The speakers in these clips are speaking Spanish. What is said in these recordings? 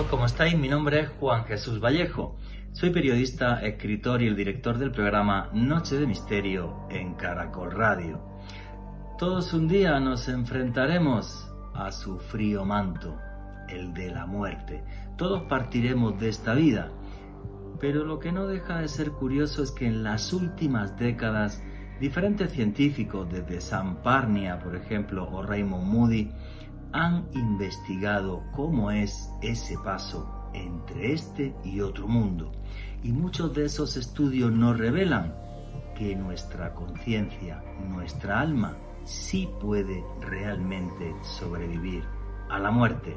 todos, ¿cómo estáis? Mi nombre es Juan Jesús Vallejo. Soy periodista, escritor y el director del programa Noche de Misterio en Caracol Radio. Todos un día nos enfrentaremos a su frío manto, el de la muerte. Todos partiremos de esta vida. Pero lo que no deja de ser curioso es que en las últimas décadas diferentes científicos, desde Sam Parnia, por ejemplo, o Raymond Moody, han investigado cómo es ese paso entre este y otro mundo. Y muchos de esos estudios nos revelan que nuestra conciencia, nuestra alma, sí puede realmente sobrevivir a la muerte.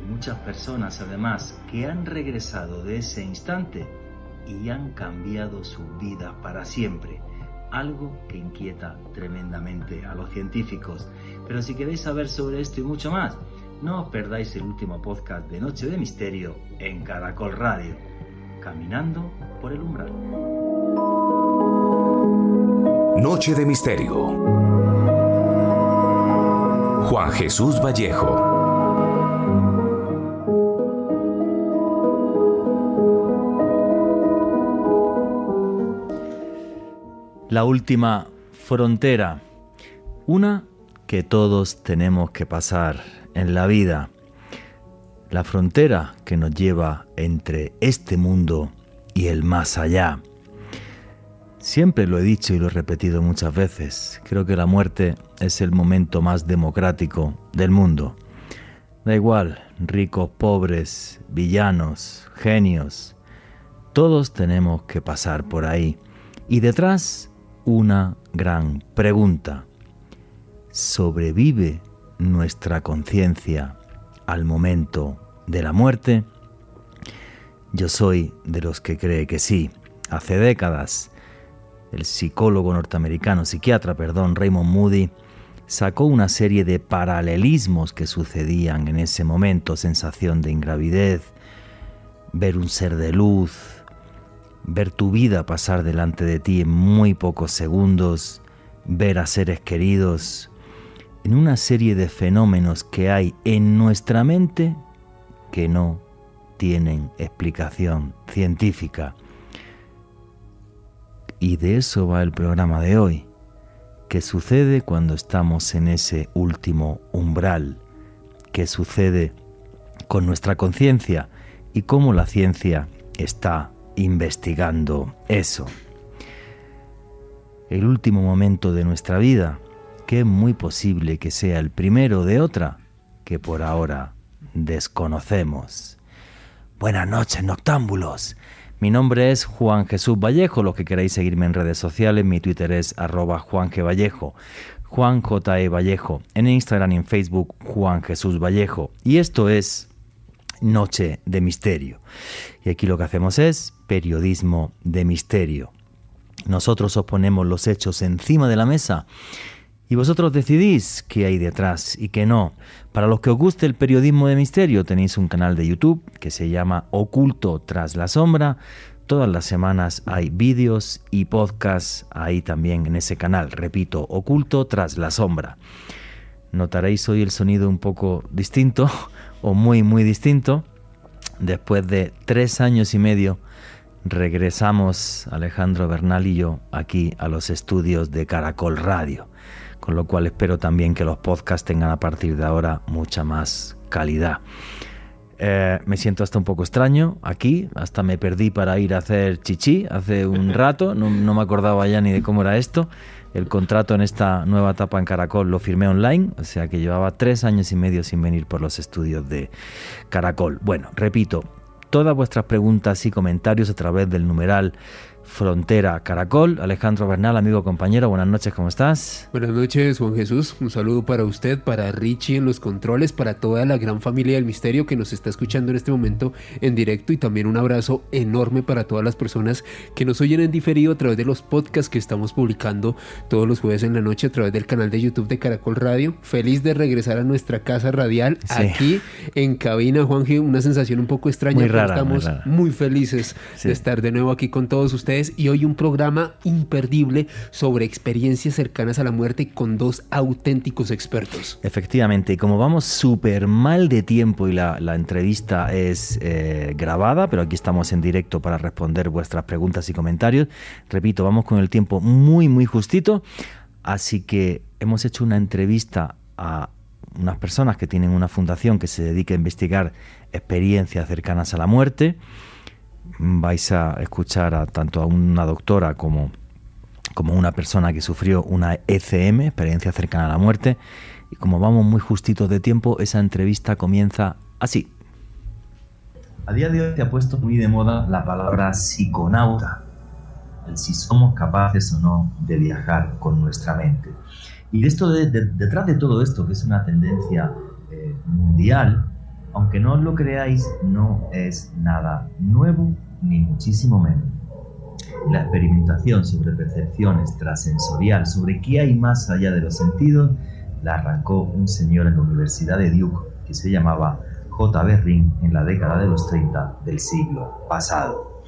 Y muchas personas además que han regresado de ese instante y han cambiado su vida para siempre algo que inquieta tremendamente a los científicos. Pero si queréis saber sobre esto y mucho más, no os perdáis el último podcast de Noche de Misterio en Caracol Radio, Caminando por el Umbral. Noche de Misterio. Juan Jesús Vallejo. la última frontera, una que todos tenemos que pasar en la vida, la frontera que nos lleva entre este mundo y el más allá. Siempre lo he dicho y lo he repetido muchas veces, creo que la muerte es el momento más democrático del mundo. Da igual, ricos, pobres, villanos, genios, todos tenemos que pasar por ahí. Y detrás una gran pregunta. ¿Sobrevive nuestra conciencia al momento de la muerte? Yo soy de los que cree que sí. Hace décadas, el psicólogo norteamericano, psiquiatra, perdón, Raymond Moody, sacó una serie de paralelismos que sucedían en ese momento, sensación de ingravidez, ver un ser de luz, ver tu vida pasar delante de ti en muy pocos segundos, ver a seres queridos, en una serie de fenómenos que hay en nuestra mente que no tienen explicación científica. Y de eso va el programa de hoy. ¿Qué sucede cuando estamos en ese último umbral? ¿Qué sucede con nuestra conciencia? Y cómo la ciencia está investigando eso. El último momento de nuestra vida, que es muy posible que sea el primero de otra que por ahora desconocemos. Buenas noches, noctámbulos. Mi nombre es Juan Jesús Vallejo. Los que queráis seguirme en redes sociales, mi Twitter es arroba Juan G. Vallejo. Juan J. E. Vallejo. En Instagram y en Facebook, Juan Jesús Vallejo. Y esto es Noche de Misterio. Y aquí lo que hacemos es periodismo de misterio. Nosotros os ponemos los hechos encima de la mesa y vosotros decidís qué hay detrás y qué no. Para los que os guste el periodismo de misterio tenéis un canal de YouTube que se llama Oculto tras la sombra. Todas las semanas hay vídeos y podcasts ahí también en ese canal. Repito, Oculto tras la sombra. Notaréis hoy el sonido un poco distinto o muy muy distinto. Después de tres años y medio regresamos Alejandro Bernal y yo aquí a los estudios de Caracol Radio, con lo cual espero también que los podcasts tengan a partir de ahora mucha más calidad. Eh, me siento hasta un poco extraño aquí, hasta me perdí para ir a hacer chichi hace un rato, no, no me acordaba ya ni de cómo era esto. El contrato en esta nueva etapa en Caracol lo firmé online, o sea que llevaba tres años y medio sin venir por los estudios de Caracol. Bueno, repito, todas vuestras preguntas y comentarios a través del numeral Frontera Caracol. Alejandro Bernal, amigo compañero, buenas noches, ¿cómo estás? Buenas noches, Juan Jesús. Un saludo para usted, para Richie en los controles, para toda la gran familia del misterio que nos está escuchando en este momento en directo y también un abrazo enorme para todas las personas que nos oyen en diferido a través de los podcasts que estamos publicando todos los jueves en la noche a través del canal de YouTube de Caracol Radio. Feliz de regresar a nuestra casa radial aquí en cabina, Juan una sensación un poco extraña, muy rara, estamos muy, felices de estar de nuevo aquí con todos ustedes y hoy un programa imperdible sobre experiencias cercanas a la muerte con dos auténticos expertos. Efectivamente, y como vamos súper mal de tiempo y la, entrevista es eh, grabada, pero aquí estamos en directo para responder vuestras preguntas y comentarios, repito, vamos con el tiempo muy, muy justito, así que hemos hecho una entrevista a unas personas que tienen una fundación que se dedica a investigar experiencias cercanas a la muerte. Vais a escuchar a, tanto a una doctora como, como una persona que sufrió una ECM, experiencia cercana a la muerte. Y como vamos muy justitos de tiempo, esa entrevista comienza así. A día de hoy se ha puesto muy de moda la palabra psiconauta, el si somos capaces o no de viajar con nuestra mente. Y esto detrás de todo esto, que es una tendencia eh, mundial, aunque no lo creáis, no es nada nuevo ni muchísimo menos. La experimentación sobre percepción extrasensorial, sobre qué hay más allá de los sentidos, la arrancó un señor en la Universidad de Duke que se llamaba J. Ring en la década de los 30 del siglo pasado.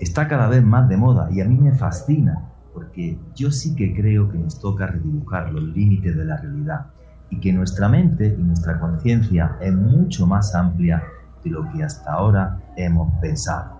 Está cada vez más de moda y a mí me fascina porque yo sí que creo que nos toca redibujar los límites de la realidad y que nuestra mente y nuestra conciencia es mucho más amplia de lo que hasta ahora hemos pensado.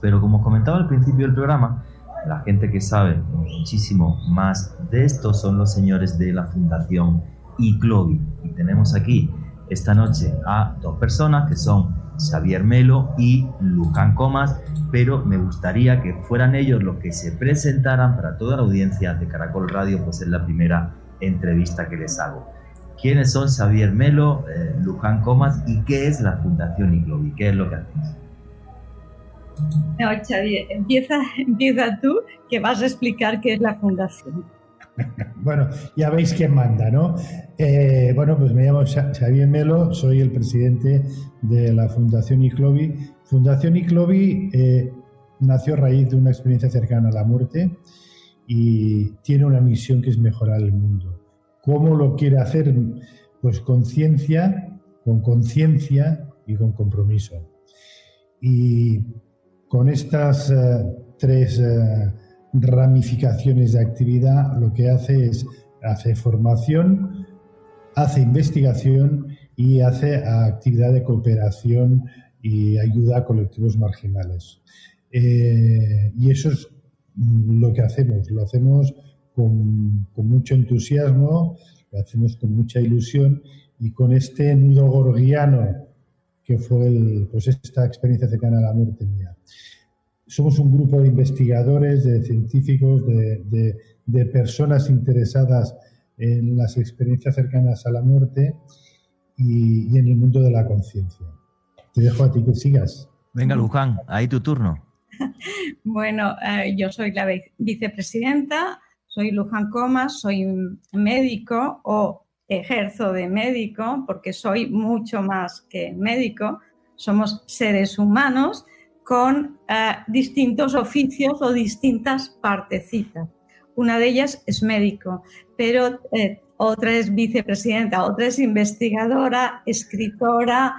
Pero como comentaba al principio del programa, la gente que sabe muchísimo más de esto son los señores de la Fundación ICLOVI. Y tenemos aquí esta noche a dos personas que son Xavier Melo y Luján Comas, pero me gustaría que fueran ellos los que se presentaran para toda la audiencia de Caracol Radio, pues es la primera entrevista que les hago. ¿Quiénes son Xavier Melo, eh, Luján Comas y qué es la Fundación Iglobi? ¿Qué es lo que hacéis? No, Xavier, empieza, empieza tú, que vas a explicar qué es la Fundación. Bueno, ya veis quién manda, ¿no? Eh, bueno, pues me llamo Xavier Melo, soy el presidente de la Fundación ICLOBI. Fundación ICLOBI eh, nació a raíz de una experiencia cercana a la muerte y tiene una misión que es mejorar el mundo. ¿Cómo lo quiere hacer? Pues con ciencia, con conciencia y con compromiso. Y con estas eh, tres ramificaciones de actividad, lo que hace es, hace formación, hace investigación y hace actividad de cooperación y ayuda a colectivos marginales. Eh, y eso es lo que hacemos, lo hacemos con, con, mucho entusiasmo, lo hacemos con mucha ilusión y con este nudo gorgiano que fue el, pues esta experiencia cercana a la muerte mía somos un grupo de investigadores, de científicos, de, personas interesadas en las experiencias cercanas a la muerte y, en el mundo de la conciencia. Te dejo a ti que sigas. Venga, Luján, ahí tu turno. bueno, eh, yo soy la vicepresidenta, soy Luján Comas, soy médico o ejerzo de médico porque soy mucho más que médico. Somos seres humanos con eh, distintos oficios o distintas partecitas. Una de ellas es médico, pero eh, otra es vicepresidenta, otra es investigadora, escritora.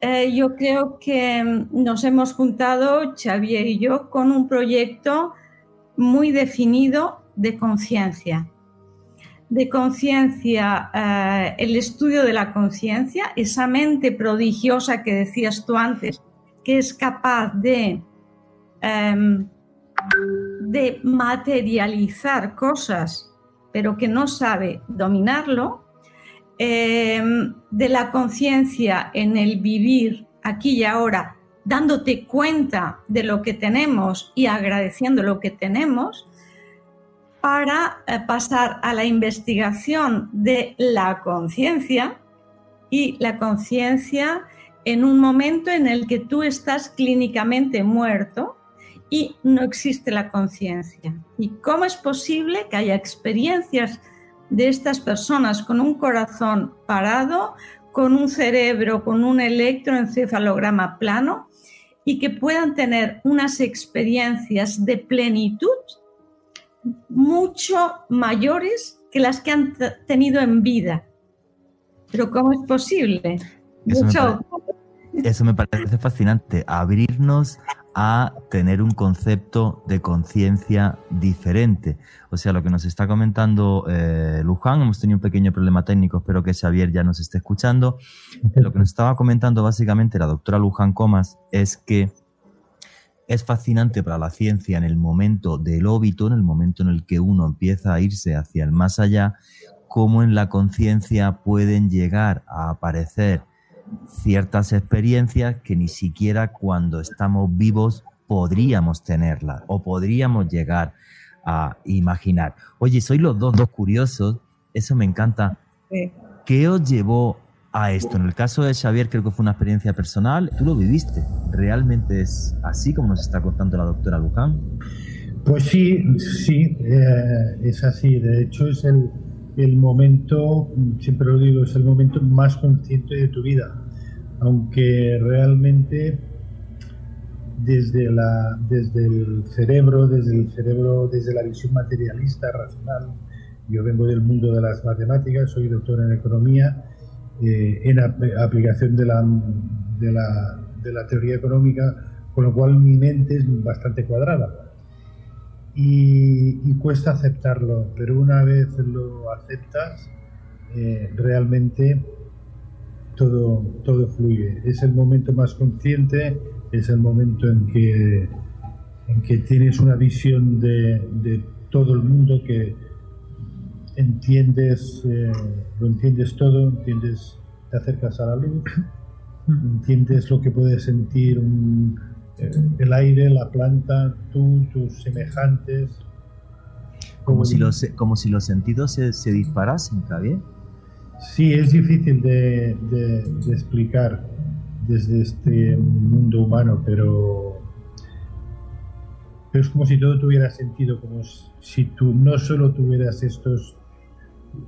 Eh, yo creo que nos hemos juntado, Xavier y yo, con un proyecto muy definido de conciencia. De conciencia, el estudio de la conciencia, esa mente prodigiosa que decías tú antes, que es capaz de, em, de materializar cosas, pero que no sabe dominarlo, em, de la conciencia en el vivir aquí y ahora, dándote cuenta de lo que tenemos y agradeciendo lo que tenemos, para eh, pasar a la investigación de la conciencia y la conciencia en un momento en el que tú estás clínicamente muerto y no existe la conciencia. ¿Y cómo es posible que haya experiencias de estas personas con un corazón parado, con un cerebro, con un electroencefalograma plano y que puedan tener unas experiencias de plenitud mucho mayores que las que han tenido en vida? Pero ¿cómo es posible? Eso me, parece fascinante, abrirnos a tener un concepto de conciencia diferente. O sea, lo que nos está comentando eh, Luján, hemos tenido un pequeño problema técnico, espero que Xavier ya nos esté escuchando. Lo que nos estaba comentando básicamente la doctora Luján Comas es que es fascinante para la ciencia en el momento del óbito, en el momento en el que uno empieza a irse hacia el más allá, cómo en la conciencia pueden llegar a aparecer ciertas experiencias que ni siquiera cuando estamos vivos podríamos tenerlas o podríamos llegar a imaginar. Oye, sois los dos, dos curiosos, eso me encanta. ¿Qué os llevó a esto? En el caso de Xavier creo que fue una experiencia personal, tú lo viviste. ¿Realmente es así como nos está contando la doctora Luján? Pues sí, sí, eh, es así. De hecho, es el, el momento, siempre lo digo, es el momento más consciente de tu vida, aunque realmente desde, la, desde el cerebro, desde el cerebro, desde la visión materialista, racional, yo vengo del mundo de las matemáticas, soy doctor en economía, eh, en aplicación de la, de, la, de la teoría económica, con lo cual mi mente es bastante cuadrada y, cuesta aceptarlo, pero una vez lo aceptas, eh, realmente todo, todo fluye. Es el momento más consciente, es el momento en que, en que tienes una visión de, de todo el mundo que entiendes, eh, lo entiendes todo, entiendes, te acercas a la luz, entiendes lo que puede sentir un, eh, el aire, la planta, tú, tus semejantes. Como, si, los, como si los sentidos se, se disparasen, bien? Sí, es difícil de, de, explicar desde este mundo humano, pero, pero es como si todo tuviera sentido, como si tú no solo tuvieras estos,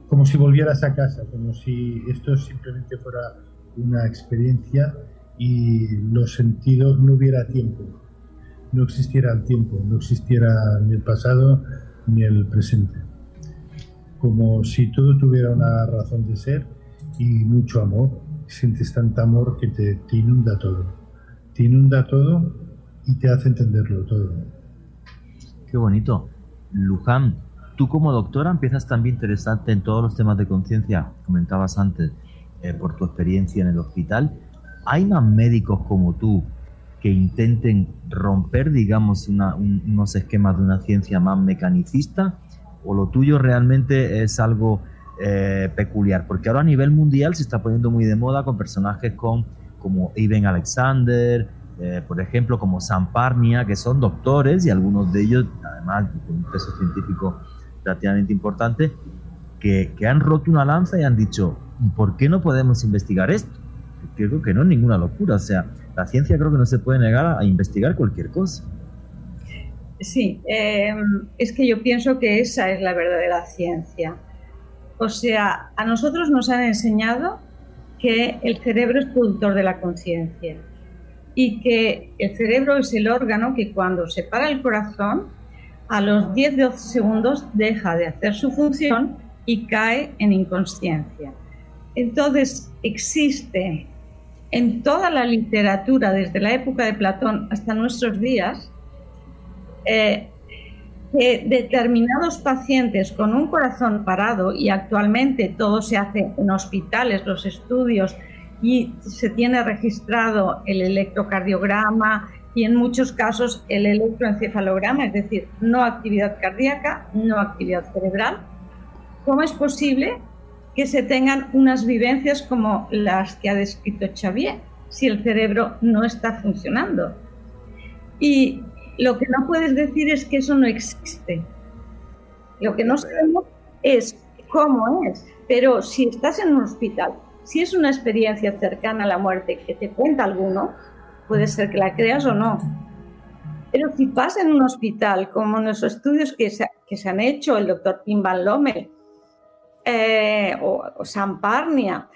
como si volvieras a casa, como si esto simplemente fuera una experiencia y los sentidos no hubiera tiempo, no existiera el tiempo, no existiera ni el pasado ni el presente. Como si todo tuviera una razón de ser y mucho amor, sientes tanto amor que te, te inunda todo. Te inunda todo y te hace entenderlo todo. Qué bonito. Luján, tú como doctora empiezas también interesante en todos los temas de conciencia, comentabas antes, eh, por tu experiencia en el hospital. ¿Hay más médicos como tú que intenten romper, digamos, unos esquemas de una ciencia más mecanicista? ¿O lo tuyo realmente es algo eh, peculiar? Porque ahora a nivel mundial se está poniendo muy de moda con personajes con, como Ivan Alexander, eh, por ejemplo, como Sam Parnia, que son doctores y algunos de ellos, además, con un peso científico relativamente importante, que, que han roto una lanza y han dicho, ¿por qué no podemos investigar esto? creo que no es ninguna locura. O sea, la ciencia creo que no se puede negar a, investigar cualquier cosa. Sí, em, es que yo pienso que esa es la verdadera ciencia. O sea, a nosotros nos han enseñado que el cerebro es productor de la conciencia y que el cerebro es el órgano que cuando se para el corazón, a los 10-12 segundos deja de hacer su función y cae en inconsciencia. Entonces existe en toda la literatura, desde la época de Platón hasta nuestros días, eh, determinados pacientes con un corazón parado, y actualmente todo se hace en hospitales, los estudios, y se tiene registrado el electrocardiograma y en muchos casos el electroencefalograma, es decir, no actividad cardíaca, no actividad cerebral. ¿Cómo es posible que se tengan unas vivencias como las que ha descrito Xavier, si el cerebro no está funcionando. Y lo que no puedes decir es que eso no existe. Lo que no sabemos es cómo es. Pero si estás en un hospital, si es una experiencia cercana a la muerte que te cuenta alguno, puede ser que la creas o no. Pero si pasa en un hospital, como en los estudios que se, que se han hecho, el doctor Tim Van Lommel, eh, o, Samparnia.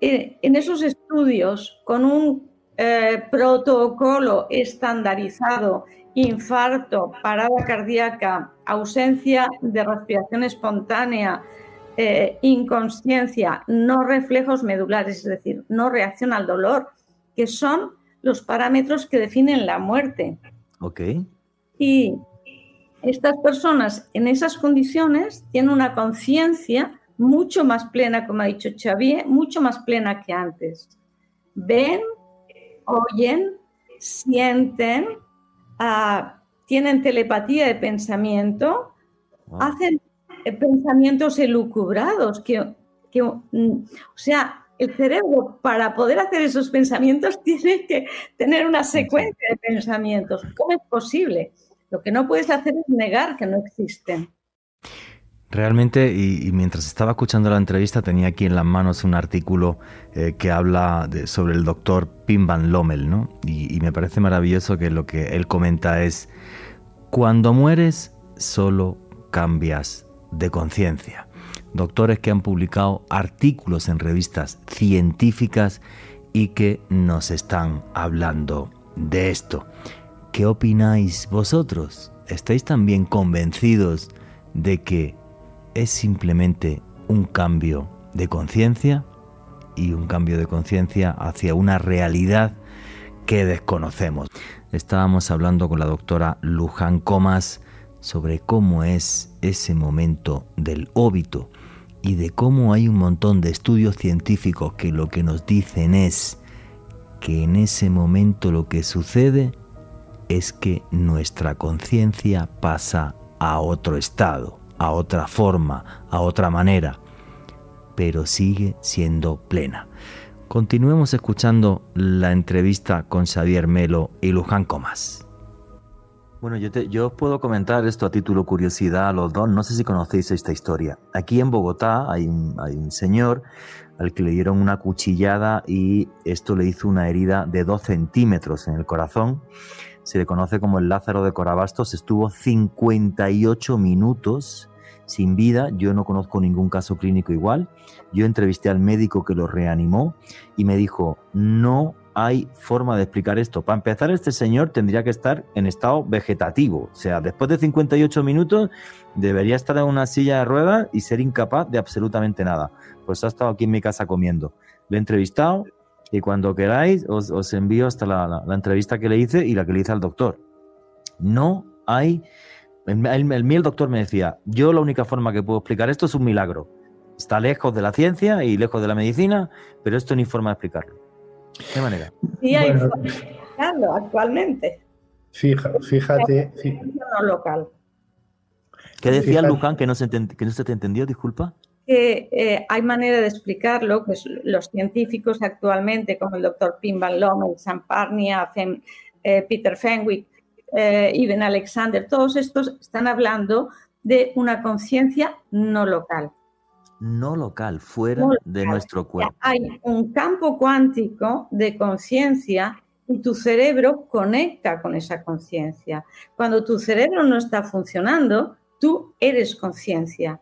Eh, en esos estudios, con un eh, protocolo estandarizado, infarto, parada cardíaca, ausencia de respiración espontánea, inconsciencia, no reflejos medulares, es decir, no reacción al dolor, que son los parámetros que definen la muerte. Ok. Y estas personas en esas condiciones tienen una conciencia mucho más plena, como ha dicho Xavier, mucho más plena que antes. Ven, oyen, sienten, ah, tienen telepatía de pensamiento, hacen pensamientos elucubrados, que, que, mm, o sea, el cerebro para poder hacer esos pensamientos tiene que tener una secuencia de pensamientos. ¿Cómo es posible? Lo que no puedes hacer es negar que no existen. Realmente, y, mientras estaba escuchando la entrevista, tenía aquí en las manos un artículo eh, que habla sobre el doctor Pim Van Lommel, ¿no? Y, y, me parece maravilloso que lo que él comenta es, cuando mueres, solo cambias de conciencia. Doctores que han publicado artículos en revistas científicas y que nos están hablando de esto. ¿Qué opináis vosotros? ¿Estáis también convencidos de que es simplemente un cambio de conciencia y un cambio de conciencia hacia una realidad que desconocemos. Estábamos hablando con la doctora Luján Comas sobre cómo es ese momento del óbito y de cómo hay un montón de estudios científicos que lo que nos dicen es que en ese momento lo que sucede es que nuestra conciencia pasa a otro estado a otra forma, a otra manera, pero sigue siendo plena. Continuemos escuchando la entrevista con Xavier Melo y Luján Comas. Bueno, yo, os puedo comentar esto a título curiosidad a los dos. No sé si conocéis esta historia. Aquí en Bogotá hay un, hay un señor al que le dieron una cuchillada y esto le hizo una herida de 2 centímetros en el corazón se le conoce como el Lázaro de Corabastos, estuvo 58 minutos sin vida. Yo no conozco ningún caso clínico igual. Yo entrevisté al médico que lo reanimó y me dijo, no hay forma de explicar esto. Para empezar, este señor tendría que estar en estado vegetativo. O sea, después de 58 minutos debería estar en una silla de ruedas y ser incapaz de absolutamente nada. Pues ha estado aquí en mi casa comiendo. Lo he entrevistado, y cuando queráis, os, envío hasta la, entrevista que le hice y la que le hice al doctor. No hay. El, el, el, doctor me decía: Yo la única forma que puedo explicar esto es un milagro. Está lejos de la ciencia y lejos de la medicina, pero esto hay forma de explicarlo. ¿De qué manera? Sí, hay forma de explicarlo actualmente. fíjate. local. ¿Qué decía Luján que no, se que no se te entendió? Disculpa que eh, hay manera de explicarlo, pues los científicos actualmente, como el doctor Pim Van Lommel, Sam Parnia, eh, Peter Fenwick, eh, Alexander, todos estos están hablando de una conciencia no local. No local, fuera de nuestro cuerpo. Hay un campo cuántico de conciencia y tu cerebro conecta con esa conciencia. Cuando tu cerebro no está funcionando, tú eres conciencia.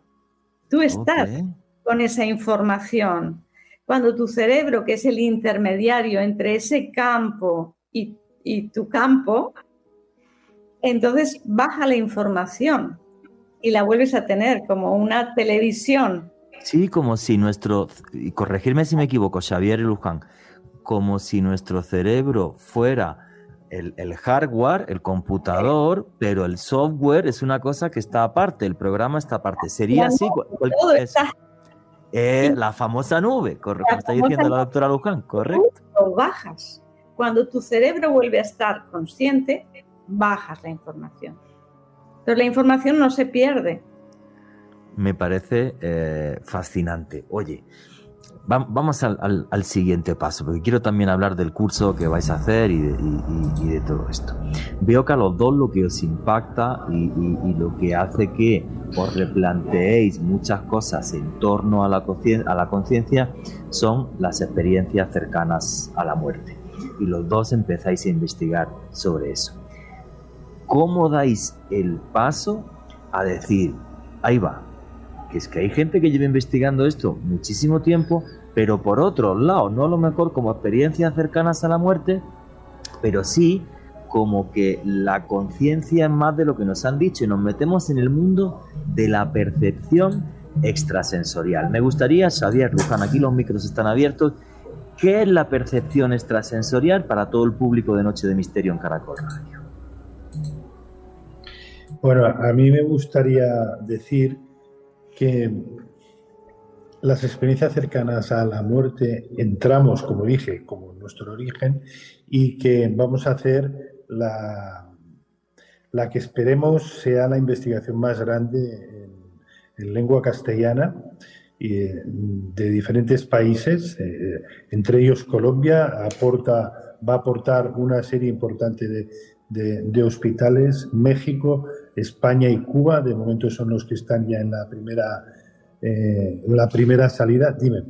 Tú estás con esa información. Cuando tu cerebro, que es el intermediario entre ese campo y, tu campo, entonces baja la información y la vuelves a tener como una televisión. Sí, como si nuestro, y corregirme si me equivoco, Xavier y Luján, como si nuestro cerebro fuera el, hardware, el computador, pero el software es una cosa que está aparte, el programa está aparte. Sería así. Eh, la famosa nube, correcto. Está diciendo la doctora Luján, correcto. Bajas. Cuando tu cerebro vuelve a estar consciente, bajas la información. Pero la información no se pierde. Me parece eh, fascinante. Oye, vamos al, siguiente paso, porque quiero también hablar del curso que vais a hacer y de, todo esto. Veo que a los dos lo que os impacta y, lo que hace que os replanteéis muchas cosas en torno a la conciencia son las experiencias cercanas a la muerte. Y los dos empezáis a investigar sobre eso. ¿Cómo dais el paso a decir, ahí va, es que hay gente que lleva investigando esto muchísimo tiempo, pero por otro lado, no a lo mejor como experiencias cercanas a la muerte, pero sí como que la conciencia es más de lo que nos han dicho y nos metemos en el mundo de la percepción extrasensorial. Me gustaría, Xavier Luján, aquí los micros están abiertos, ¿Qué es la percepción extrasensorial para todo el público de Noche de Misterio en Caracol Radio? Bueno, a mí me gustaría decir que las experiencias cercanas a la muerte entramos, como dije, como nuestro origen y que vamos a hacer la, la que esperemos sea la investigación más grande en, lengua castellana y de diferentes países, eh, entre ellos Colombia aporta, va a aportar una serie importante de, de, hospitales, México, España y Cuba, de momento son los que están ya en la primera, eh, la primera salida. Dime.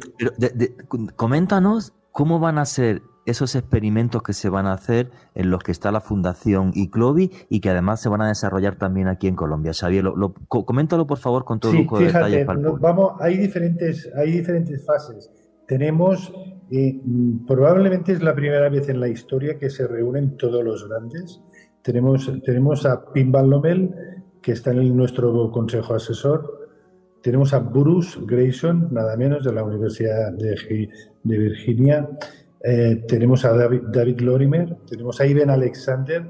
coméntanos cómo van a ser esos experimentos que se van a hacer en los que está la Fundación ICLOBI y que además se van a desarrollar también aquí en Colombia. Xavier, lo, coméntalo por favor con todo sí, lujo de detalles. vamos, hay diferentes, hay diferentes fases. Tenemos, eh, probablemente es la primera vez en la historia que se reúnen todos los grandes. Tenemos, tenemos a Pinball Lomel, que está en nuestro consejo asesor. Tenemos a Bruce Grayson, nada menos, de la Universidad de, de Virginia. Eh, tenemos a David, Lorimer, tenemos a Iben Alexander,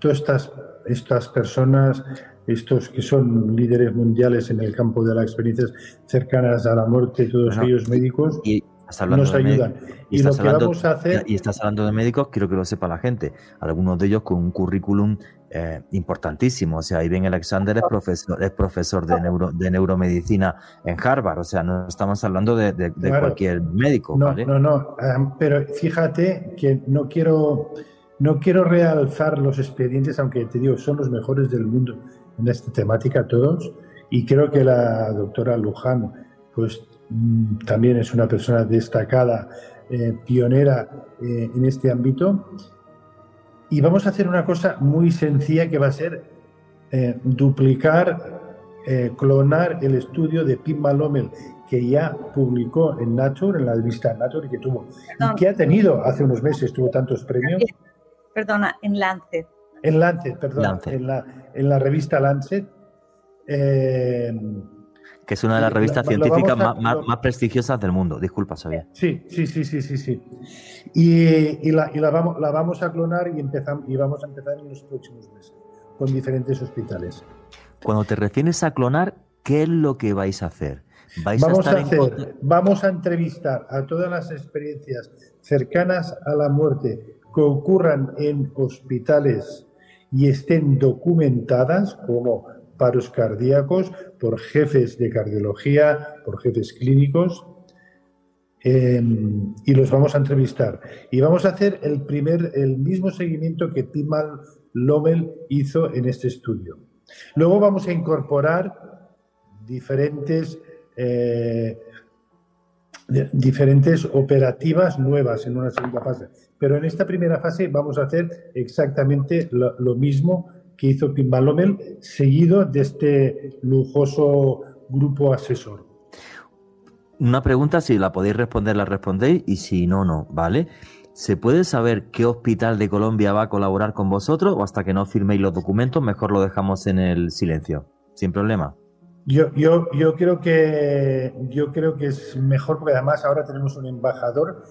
todas estas, estas personas, estos que son líderes mundiales en el campo de las experiencias cercanas a la muerte, todos ellos médicos, nos ayudan. Y, lo que vamos a hacer... Y estás hablando de médicos, quiero que lo sepa la gente, algunos de ellos con un currículum eh, importantísimo. O sea, Iben Alexander es profesor, es profesor de, neuro, de neuromedicina en Harvard. O sea, no estamos hablando de, cualquier médico. No, no, no. pero fíjate que no quiero, no quiero realzar los expedientes, aunque te digo, son los mejores del mundo en esta temática todos. Y creo que la doctora Luján, pues también es una persona destacada, eh, pionera eh, en este ámbito y vamos a hacer una cosa muy sencilla que va a ser eh, duplicar, eh, clonar el estudio de Pim Malomel que ya publicó en Nature, en la revista Nature, y que tuvo, y que ha tenido hace unos meses, tuvo tantos premios. Perdona, en Lancet. En Lancet, perdón, En, la, en la revista Lancet. Que es una de las revistas científicas más, prestigiosas del mundo. Disculpa, sabía. Sí, sí, sí, sí, sí, sí. Y, la, vamos, la vamos a clonar y, empezamos, y vamos a empezar en los próximos meses con diferentes hospitales. Cuando te refieres a clonar, ¿qué es lo que vais a hacer? vamos, a, vamos a entrevistar a todas las experiencias cercanas a la muerte que ocurran en hospitales y estén documentadas como paros cardíacos por jefes de cardiología, por jefes clínicos, em, y los vamos a entrevistar. Y vamos a hacer el, primer, el mismo seguimiento que Timal Lomel hizo en este estudio. Luego vamos a incorporar diferentes, eh, diferentes operativas nuevas en una segunda fase. Pero en esta primera fase vamos a hacer exactamente lo mismo que hizo Lomel, seguido de este lujoso grupo asesor. Una pregunta, si la podéis responder, la respondéis, y si no, no, ¿vale? ¿Se puede saber qué hospital de Colombia va a colaborar con vosotros o hasta que no firméis los documentos, mejor lo dejamos en el silencio? Sin problema. Yo, yo, yo, creo que, yo creo que es mejor porque además ahora tenemos un embajador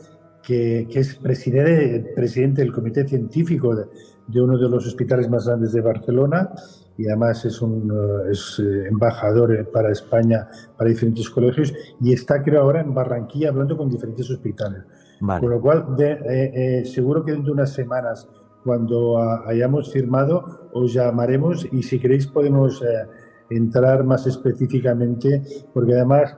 que, es presidente, presidente del comité científico de, de uno de los hospitales más grandes de Barcelona y además es un eh, es eh, embajador eh, para España para diferentes colegios y está creo ahora en Barranquilla hablando con diferentes hospitales. Con lo cual, seguro que dentro de unas semanas, cuando hayamos firmado, os llamaremos y si queréis podemos entrar más específicamente, porque además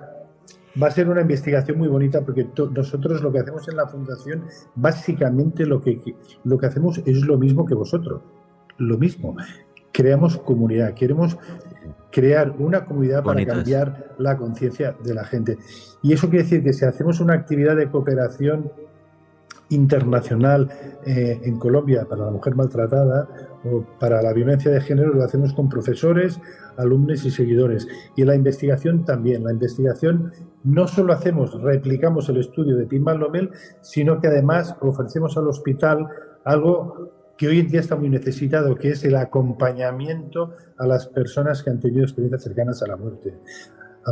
va a ser una investigación muy bonita porque nosotros lo que hacemos en la fundación, básicamente lo que, lo que hacemos es lo mismo que vosotros, lo mismo. Creamos comunidad, queremos crear una comunidad para cambiar la conciencia de la gente. Y eso quiere decir que si hacemos una actividad de cooperación internacional eh, en Colombia para la mujer maltratada para la violencia de género lo hacemos con profesores, alumnos y seguidores. Y la investigación también. La investigación no solo hacemos, replicamos el estudio de Pimbal Lomel, sino que además ofrecemos al hospital algo que hoy en día está muy necesitado, que es el acompañamiento a las personas que han tenido experiencias cercanas a la muerte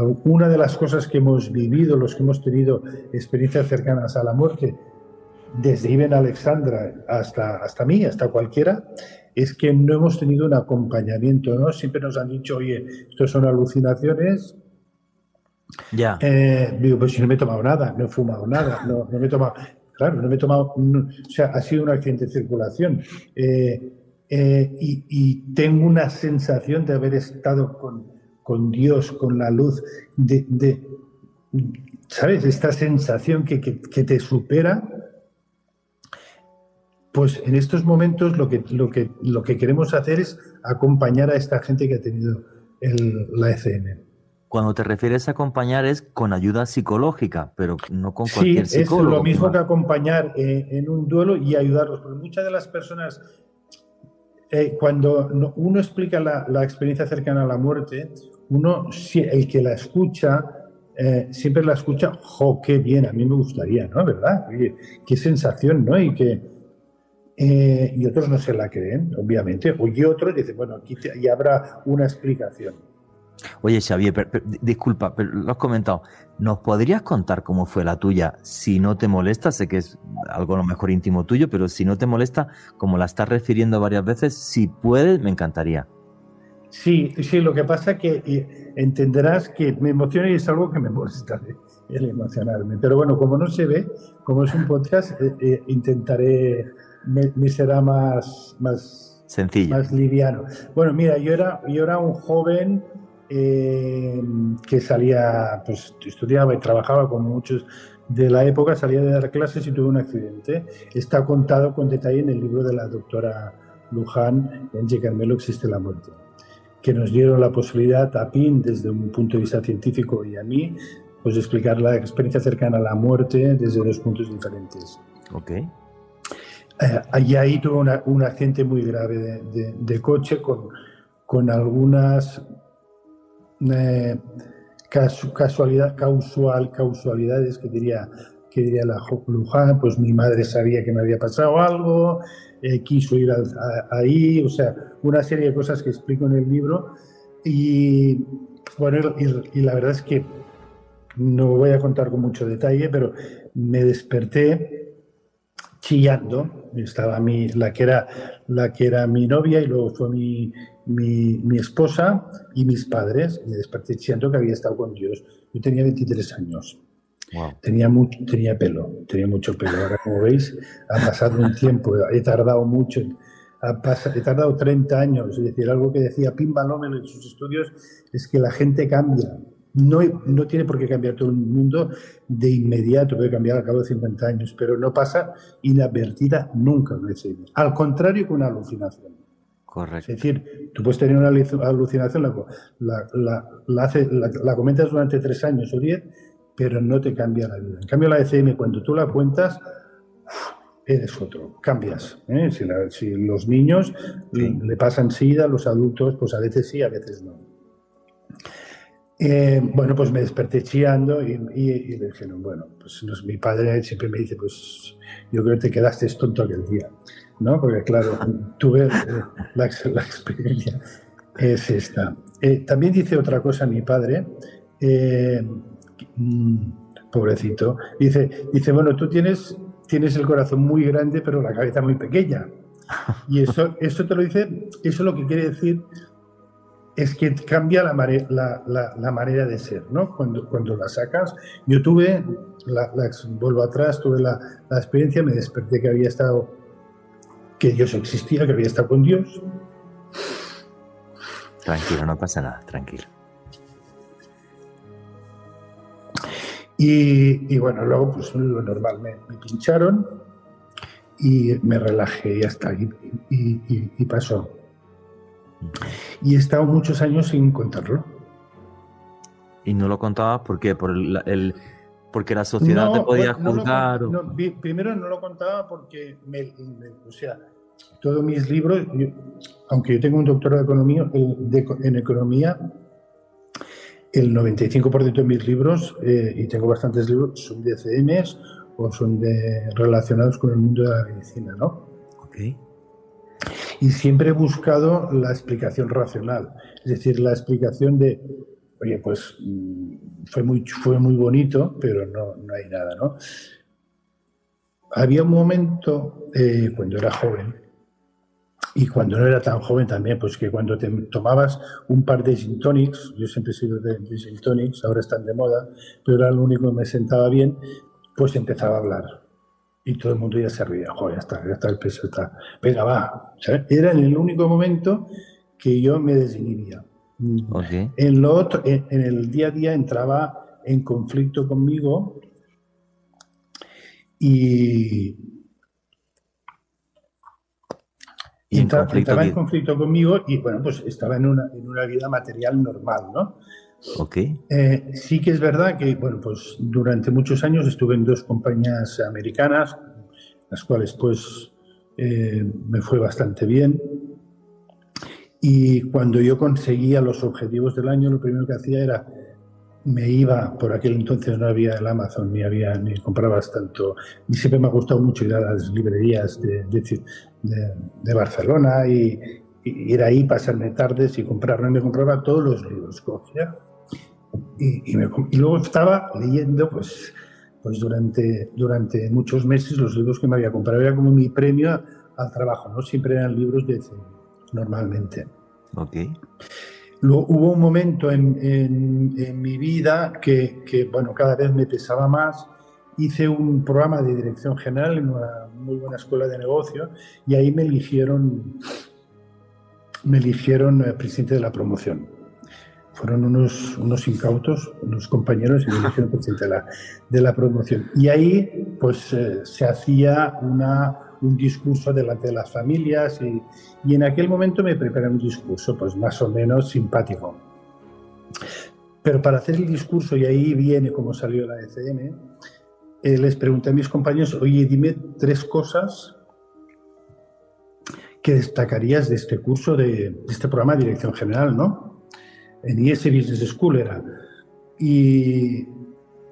una de las cosas que hemos vivido, los que hemos tenido experiencias cercanas a la muerte, desde Iben Alexandra hasta, hasta mí, hasta cualquiera, es que no hemos tenido un acompañamiento, ¿no? Siempre nos han dicho, oye, esto son alucinaciones. Ya. Eh, digo, pues no me he tomado nada, no he fumado nada, no, me he tomado. Claro, no me he tomado. o sea, ha sido un accidente de circulación. Eh, eh, y, tengo una sensación de haber estado con, con Dios, con la luz, de, ¿sabes? Esta sensación que, que te supera pues en estos momentos lo que, lo que, lo que queremos hacer es acompañar a esta gente que ha tenido la ECM. Cuando te refieres a acompañar es con ayuda psicológica, pero no con cualquier psicólogo. Sí, es lo mismo que acompañar eh, en un duelo y ayudarlos, porque muchas de las personas, eh, cuando uno explica la, experiencia cercana a la muerte, uno, el que la escucha, eh, siempre la escucha, jo, qué bien, a mí me gustaría, ¿no? ¿Verdad? qué sensación, ¿no? Y que, eh, y otros no se la creen, obviamente. Y otros dicen, bueno, aquí ya habrá una explicación. Oye, Xavier, disculpa, pero lo has comentado. ¿Nos podrías contar cómo fue la tuya? Si no te molesta, sé que es algo a lo mejor íntimo tuyo, pero si no te molesta, como la estás refiriendo varias veces, si puedes, me encantaría. Sí, sí, lo que pasa es que entenderás que me emociona y es algo que me molesta ¿eh? el emocionarme. Pero bueno, como no se ve, como es un podcast, eh, intentaré me, será más, más sencillo, más liviano. Bueno, mira, yo era, yo era un joven eh, que salía, pues estudiaba y trabajaba con muchos de la época, salía de dar clases y tuve un accidente. Está contado con detalle en el libro de la doctora Luján, en Che Carmelo existe la muerte, que nos dieron la posibilidad a PIN, desde un punto de vista científico y a mí, pues explicar la experiencia cercana a la muerte desde dos puntos diferentes. Okay. Eh, ahí tuve un accidente muy grave de, coche con, con algunas eh, casualidad, causal, causalidades que diría, que diría la Luján, pues mi madre sabía que me había pasado algo, eh, quiso ir ahí, o sea, una serie de cosas que explico en el libro y bueno, y la verdad es que no voy a contar con mucho detalle, pero me desperté chillando. Estaba mi, la, que era, la que era mi novia y luego fue mi, mi, esposa y mis padres. Me desperté chillando que había estado con Dios. Yo tenía 23 años. Tenía, mucho, tenía pelo, tenía mucho pelo. Ahora, como veis, ha pasado un tiempo, he tardado mucho. he tardado 30 años. Es decir, algo que decía Pim Balómeno en sus estudios es que la gente cambia no, no, tiene por qué cambiar todo el mundo de inmediato, puede cambiar al cabo de 50 años, pero no pasa inadvertida nunca. Al contrario que una alucinación. Correcto. Es decir, tú puedes tener una alucinación, la, la, la, comentas durante tres años o diez, pero no te cambia la vida. En cambio, la ECM, cuando tú la cuentas, eres otro, cambias. ¿eh? Si, los niños le pasan sida, los adultos, pues a veces sí, a veces no. Eh, bueno, pues me desperté chillando y, y, me dijeron, bueno, pues mi padre siempre me dice, pues yo creo que te quedaste tonto aquel día, ¿no? Porque claro, tuve eh, la, experiencia, es esta. Eh, también dice otra cosa mi padre, mm, pobrecito, dice, dice, bueno, tú tienes, tienes el corazón muy grande pero la cabeza muy pequeña. Y eso, eso te lo dice, eso lo que quiere decir es que cambia la, la, manera de ser, ¿no? Cuando, cuando la sacas. Yo tuve, la, vuelvo atrás, tuve la, experiencia, me desperté que había estado, que Dios existía, que había estado con Dios. Tranquilo, no pasa nada, tranquilo. Y, bueno, luego, pues lo normal, me, pincharon y me relajé y hasta y, y pasó. Y he estado muchos años sin contarlo. ¿Y no lo contabas por qué? ¿Por el, porque la sociedad te podía juzgar? primero no lo contaba porque, o sea, todos mis libros, aunque yo tengo un doctorado de economía, en economía, el 95% de mis libros, eh, y tengo bastantes libros, son de CMs o son de, relacionados con el mundo de la medicina, ¿no? Okay y siempre he buscado la explicación racional, es decir, la explicación de, oye, pues mm, fue muy, fue muy bonito, pero no, no hay nada, ¿no? Había un momento, eh, cuando era joven, y cuando no era tan joven también, pues que cuando te tomabas un par de gin tonics, yo siempre he sido de, de gin tonics, ahora están de moda, pero era lo único que me sentaba bien, pues empezaba a hablar. Y todo el mundo ya se ría, joder, ya está, ya está el peso, está. Venga, va. Era en el único momento que yo me desinhibía. En, lo otro, en, el día a día entraba en conflicto conmigo y, y entraba, en conflicto conmigo y bueno, pues estaba en una, en una vida material normal, ¿no? Eh, sí que es verdad que, bueno, pues durante muchos años estuve en dos compañías americanas, las cuales pues eh, me fue bastante bien. Y cuando yo conseguía los objetivos del año, lo primero que hacía era me iba, por aquel entonces no había el Amazon, ni había, ni comprabas tanto, y siempre me ha gustado mucho ir a las librerías de, Barcelona y, ir ahí, pasarme tardes y comprar, me compraba todos los libros, cogía y, luego estaba leyendo, pues, pues durante, durante muchos meses los libros que me había comprado. Era como mi premio al trabajo, ¿no? Siempre eran libros de normalmente. Ok. Luego, hubo un momento en, en, mi vida que, que, bueno, cada vez me pesaba más. Hice un programa de dirección general en una muy buena escuela de negocio y ahí me eligieron, me eligieron eh, presidente de la promoción fueron unos, unos incautos, unos compañeros presidente de la, de la promoción. Y ahí pues eh, se hacía una, un discurso delante de las familias y, y, en aquel momento me preparé un discurso pues más o menos simpático. Pero para hacer el discurso, y ahí viene cómo salió la ECM, eh, les pregunté a mis compañeros, oye, dime tres cosas que destacarías de este curso, de este programa de dirección general, ¿no? En IS Business School era. Y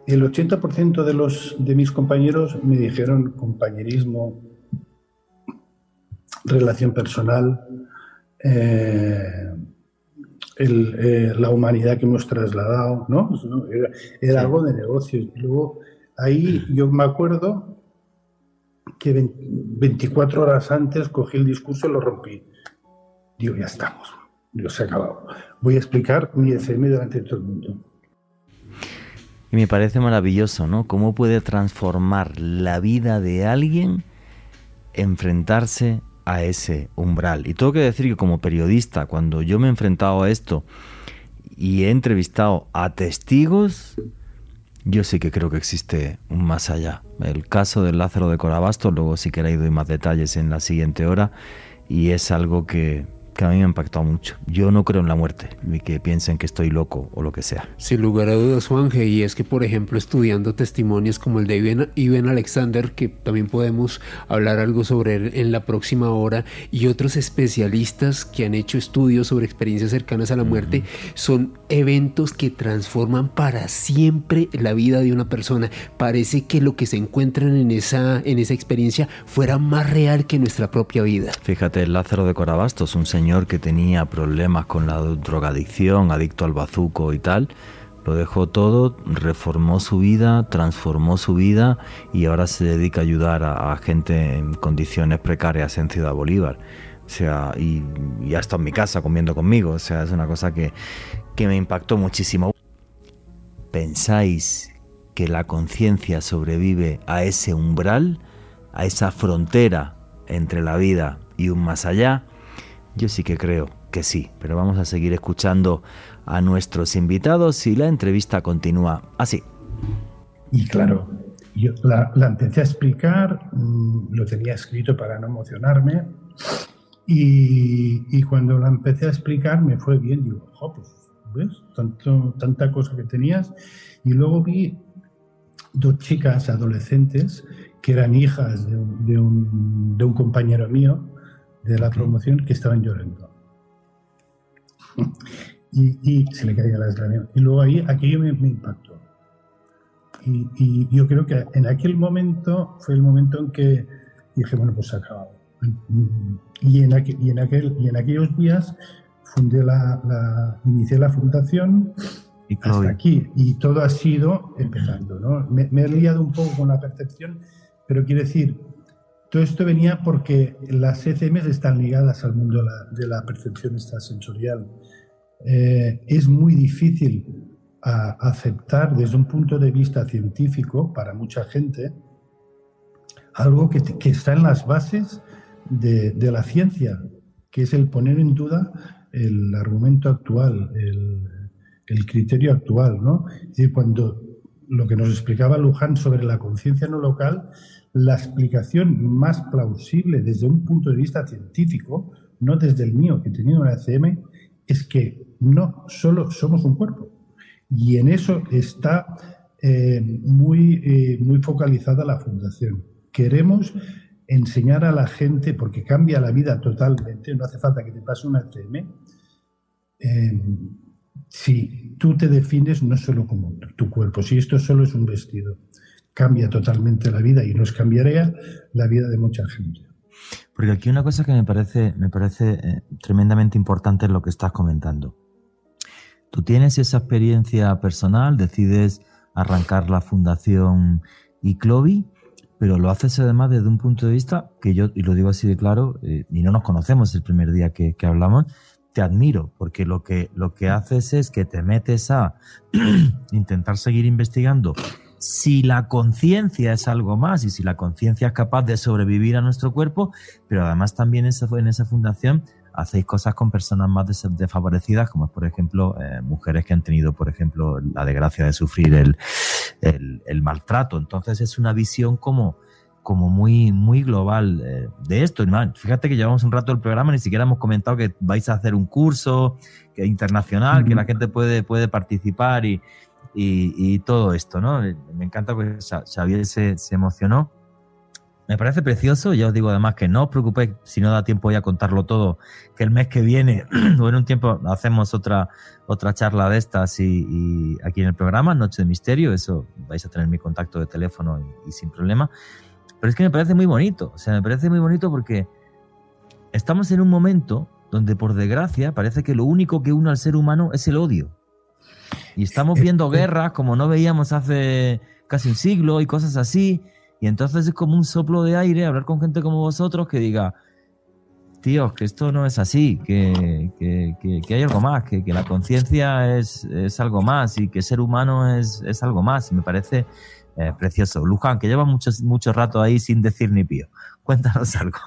el 80% de, los, de mis compañeros me dijeron compañerismo, relación personal, eh, eh, la humanidad que hemos trasladado, ¿no? Pues, era, algo de negocios. Y luego ahí yo me acuerdo que 24 horas antes cogí el discurso y lo rompí. Digo, ya estamos, Digo, se ha acabado voy a explicar mi FM delante de todo el mundo. Y me parece maravilloso, ¿no? Cómo puede transformar la vida de alguien enfrentarse a ese umbral. Y tengo que decir que como periodista, cuando yo me he enfrentado a esto y he entrevistado a testigos, yo sí que creo que existe un más allá. El caso del Lázaro de Corabasto, luego si queréis doy más detalles en la siguiente hora, y es algo que que a mí me ha impactado mucho. Yo no creo en la muerte, ni que piensen que estoy loco o lo que sea. Sin lugar a dudas, Juanje, y es que, por ejemplo, estudiando testimonios como el de Iben Alexander, que también podemos hablar algo sobre él en la próxima hora, y otros especialistas que han hecho estudios sobre experiencias cercanas a la muerte, son eventos que transforman para siempre la vida de una persona. Parece que lo que se encuentran en esa, en esa experiencia fuera más real que nuestra propia vida. Fíjate, Lázaro de Corabastos, un señor señor que tenía problemas con la drogadicción, adicto al bazuco y tal, lo dejó todo, reformó su vida, transformó su vida y ahora se dedica a ayudar a, gente en condiciones precarias en Ciudad Bolívar. O sea, y, ya está en mi casa comiendo conmigo. O sea, es una cosa que, que me impactó muchísimo. ¿Pensáis que la conciencia sobrevive a ese umbral, a esa frontera entre la vida y un más allá? Yo sí que creo que sí, pero vamos a seguir escuchando a nuestros invitados y la entrevista continúa así. Y claro, yo la, empecé a explicar, mm, lo tenía escrito para no emocionarme, y, cuando la empecé a explicar me fue bien, digo, ojo, pues, ¿ves? Tanto, tanta cosa que tenías. Y luego vi dos chicas adolescentes que eran hijas de un compañero mío, de la promoción que estaban llorando. Y, se le caía la lágrimas. Y luego ahí aquello me, impactó. Y, yo creo que en aquel momento fue el momento en que dije, bueno, pues se ha acabado. Y en, aquel, y en, aquel, y en aquellos días fundé la, inicié la fundación hasta aquí. Y todo ha sido empezando. ¿no? Me, he liado un poco con la percepción, pero quiero decir, todo esto venía porque las ECMs están ligadas al mundo de la, percepción extrasensorial. Eh, es muy difícil aceptar desde un punto de vista científico para mucha gente algo que, está en las bases de, la ciencia, que es el poner en duda el argumento actual, el, el criterio actual, ¿no? Es decir, cuando lo que nos explicaba Luján sobre la conciencia no local, la explicación más plausible desde un punto de vista científico, no desde el mío que he tenido una ECM, es que no solo somos un cuerpo. Y en eso está eh, muy, eh, muy focalizada la fundación. Queremos enseñar a la gente, porque cambia la vida totalmente, no hace falta que te pase una ECM, eh, si tú te defines no solo como tu cuerpo, si esto solo es un vestido, cambia totalmente la vida y nos cambiaría la vida de mucha gente. Porque aquí una cosa que me parece, me parece eh, tremendamente importante es lo que estás comentando. Tú tienes esa experiencia personal, decides arrancar la fundación ICLOVI, pero lo haces además desde un punto de vista que yo, y lo digo así de claro, eh, y no nos conocemos el primer día que hablamos, te admiro, porque lo que, lo que haces es que te metes a intentar seguir investigando si la conciencia es algo más y si la conciencia es capaz de sobrevivir a nuestro cuerpo, pero además también en esa fundación hacéis cosas con personas más desfavorecidas, como por ejemplo eh, mujeres que han tenido, por ejemplo, la desgracia de sufrir el, el maltrato. Entonces es una visión como como muy, muy global eh, de esto. Fíjate que llevamos un rato el programa, ni siquiera hemos comentado que vais a hacer un curso que, internacional, que la gente puede, puede participar y, y, todo esto, ¿no? Me encanta que Xavier se, se, emocionó. Me parece precioso, ya os digo además que no os preocupéis si no da tiempo ya a contarlo todo, que el mes que viene o en un tiempo hacemos otra, otra charla de estas y, aquí en el programa, Noche de Misterio, eso vais a tener mi contacto de teléfono y sin problema. Pero es que me parece muy bonito, o sea, me parece muy bonito porque estamos en un momento donde por desgracia parece que lo único que une al ser humano es el odio. Y estamos viendo guerras como no veíamos hace casi un siglo y cosas así. Y entonces es como un soplo de aire hablar con gente como vosotros que diga, tíos, que esto no es así, que, hay algo más, que, la conciencia es, es, algo más y que ser humano es, es algo más. Y me parece eh, precioso. Luján, que lleva mucho, mucho rato ahí sin decir ni pío. Cuéntanos algo.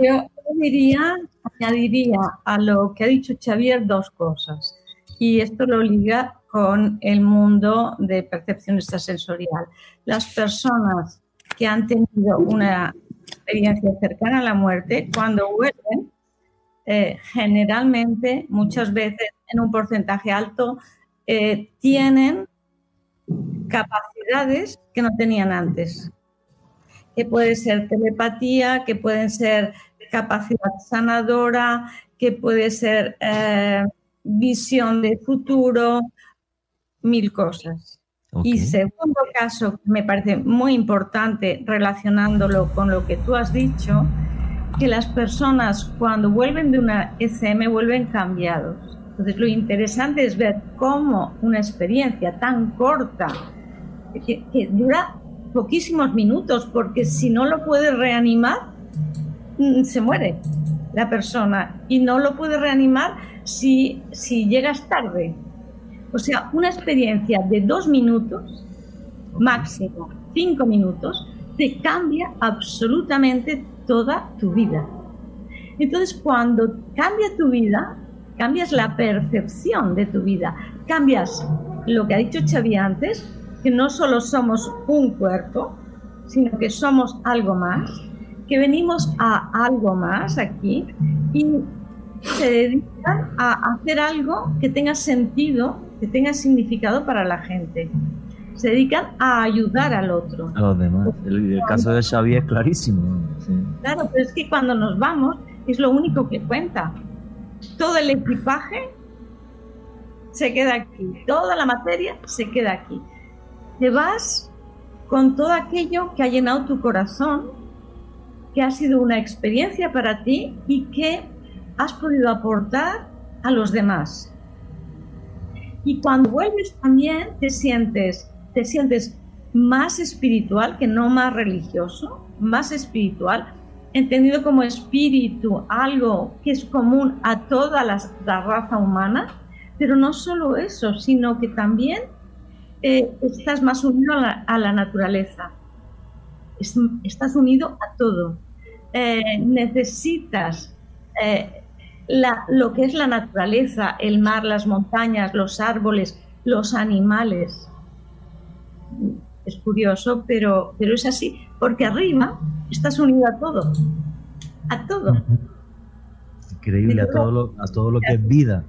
Yo diría, añadiría a lo que ha dicho Xavier dos cosas. Y esto lo liga con el mundo de percepción extrasensorial. Las personas que han tenido una experiencia cercana a la muerte, cuando vuelven, eh, generalmente, muchas veces, en un porcentaje alto, eh, tienen capacidades que no tenían antes, que puede ser telepatía, que pueden ser capacidad sanadora, que puede ser eh, visión de futuro, mil cosas. Y segundo caso, me parece muy importante relacionándolo con lo que tú has dicho, que las personas cuando vuelven de una SM vuelven cambiados. Entonces lo interesante es ver cómo una experiencia tan corta, que, dura poquísimos minutos, porque si no lo puede reanimar, mm, se muere la persona y no lo puede reanimar si, si llegas tarde. O sea, una experiencia de dos minutos, máximo cinco minutos, te cambia absolutamente toda tu vida. Entonces, cuando cambia tu vida, cambias la percepción de tu vida, cambias lo que ha dicho Xavi antes, que no solo somos un cuerpo, sino que somos algo más, que venimos a algo más aquí y se dedican a hacer algo que tenga sentido, que tenga significado para la gente. Se dedican a ayudar al otro. A los demás. El, caso de Xavi es clarísimo. Claro, pero es que cuando nos vamos es lo único que cuenta todo el equipaje se queda aquí, toda la materia se queda aquí. Te vas con todo aquello que ha llenado tu corazón, que ha sido una experiencia para ti y que has podido aportar a los demás. Y cuando vuelves también te sientes, te sientes más espiritual, que no más religioso, más espiritual, entendido como espíritu, algo que es común a toda la, raza humana, pero no solo eso, sino que también eh, estás más unido a la, naturaleza, estás unido a todo. Eh, necesitas eh, lo que es la naturaleza, el mar, las montañas, los árboles, los animales. Es curioso, pero, pero es así, porque arriba estás unido a todo, a todo. Increíble, a todo lo, a todo lo que es vida.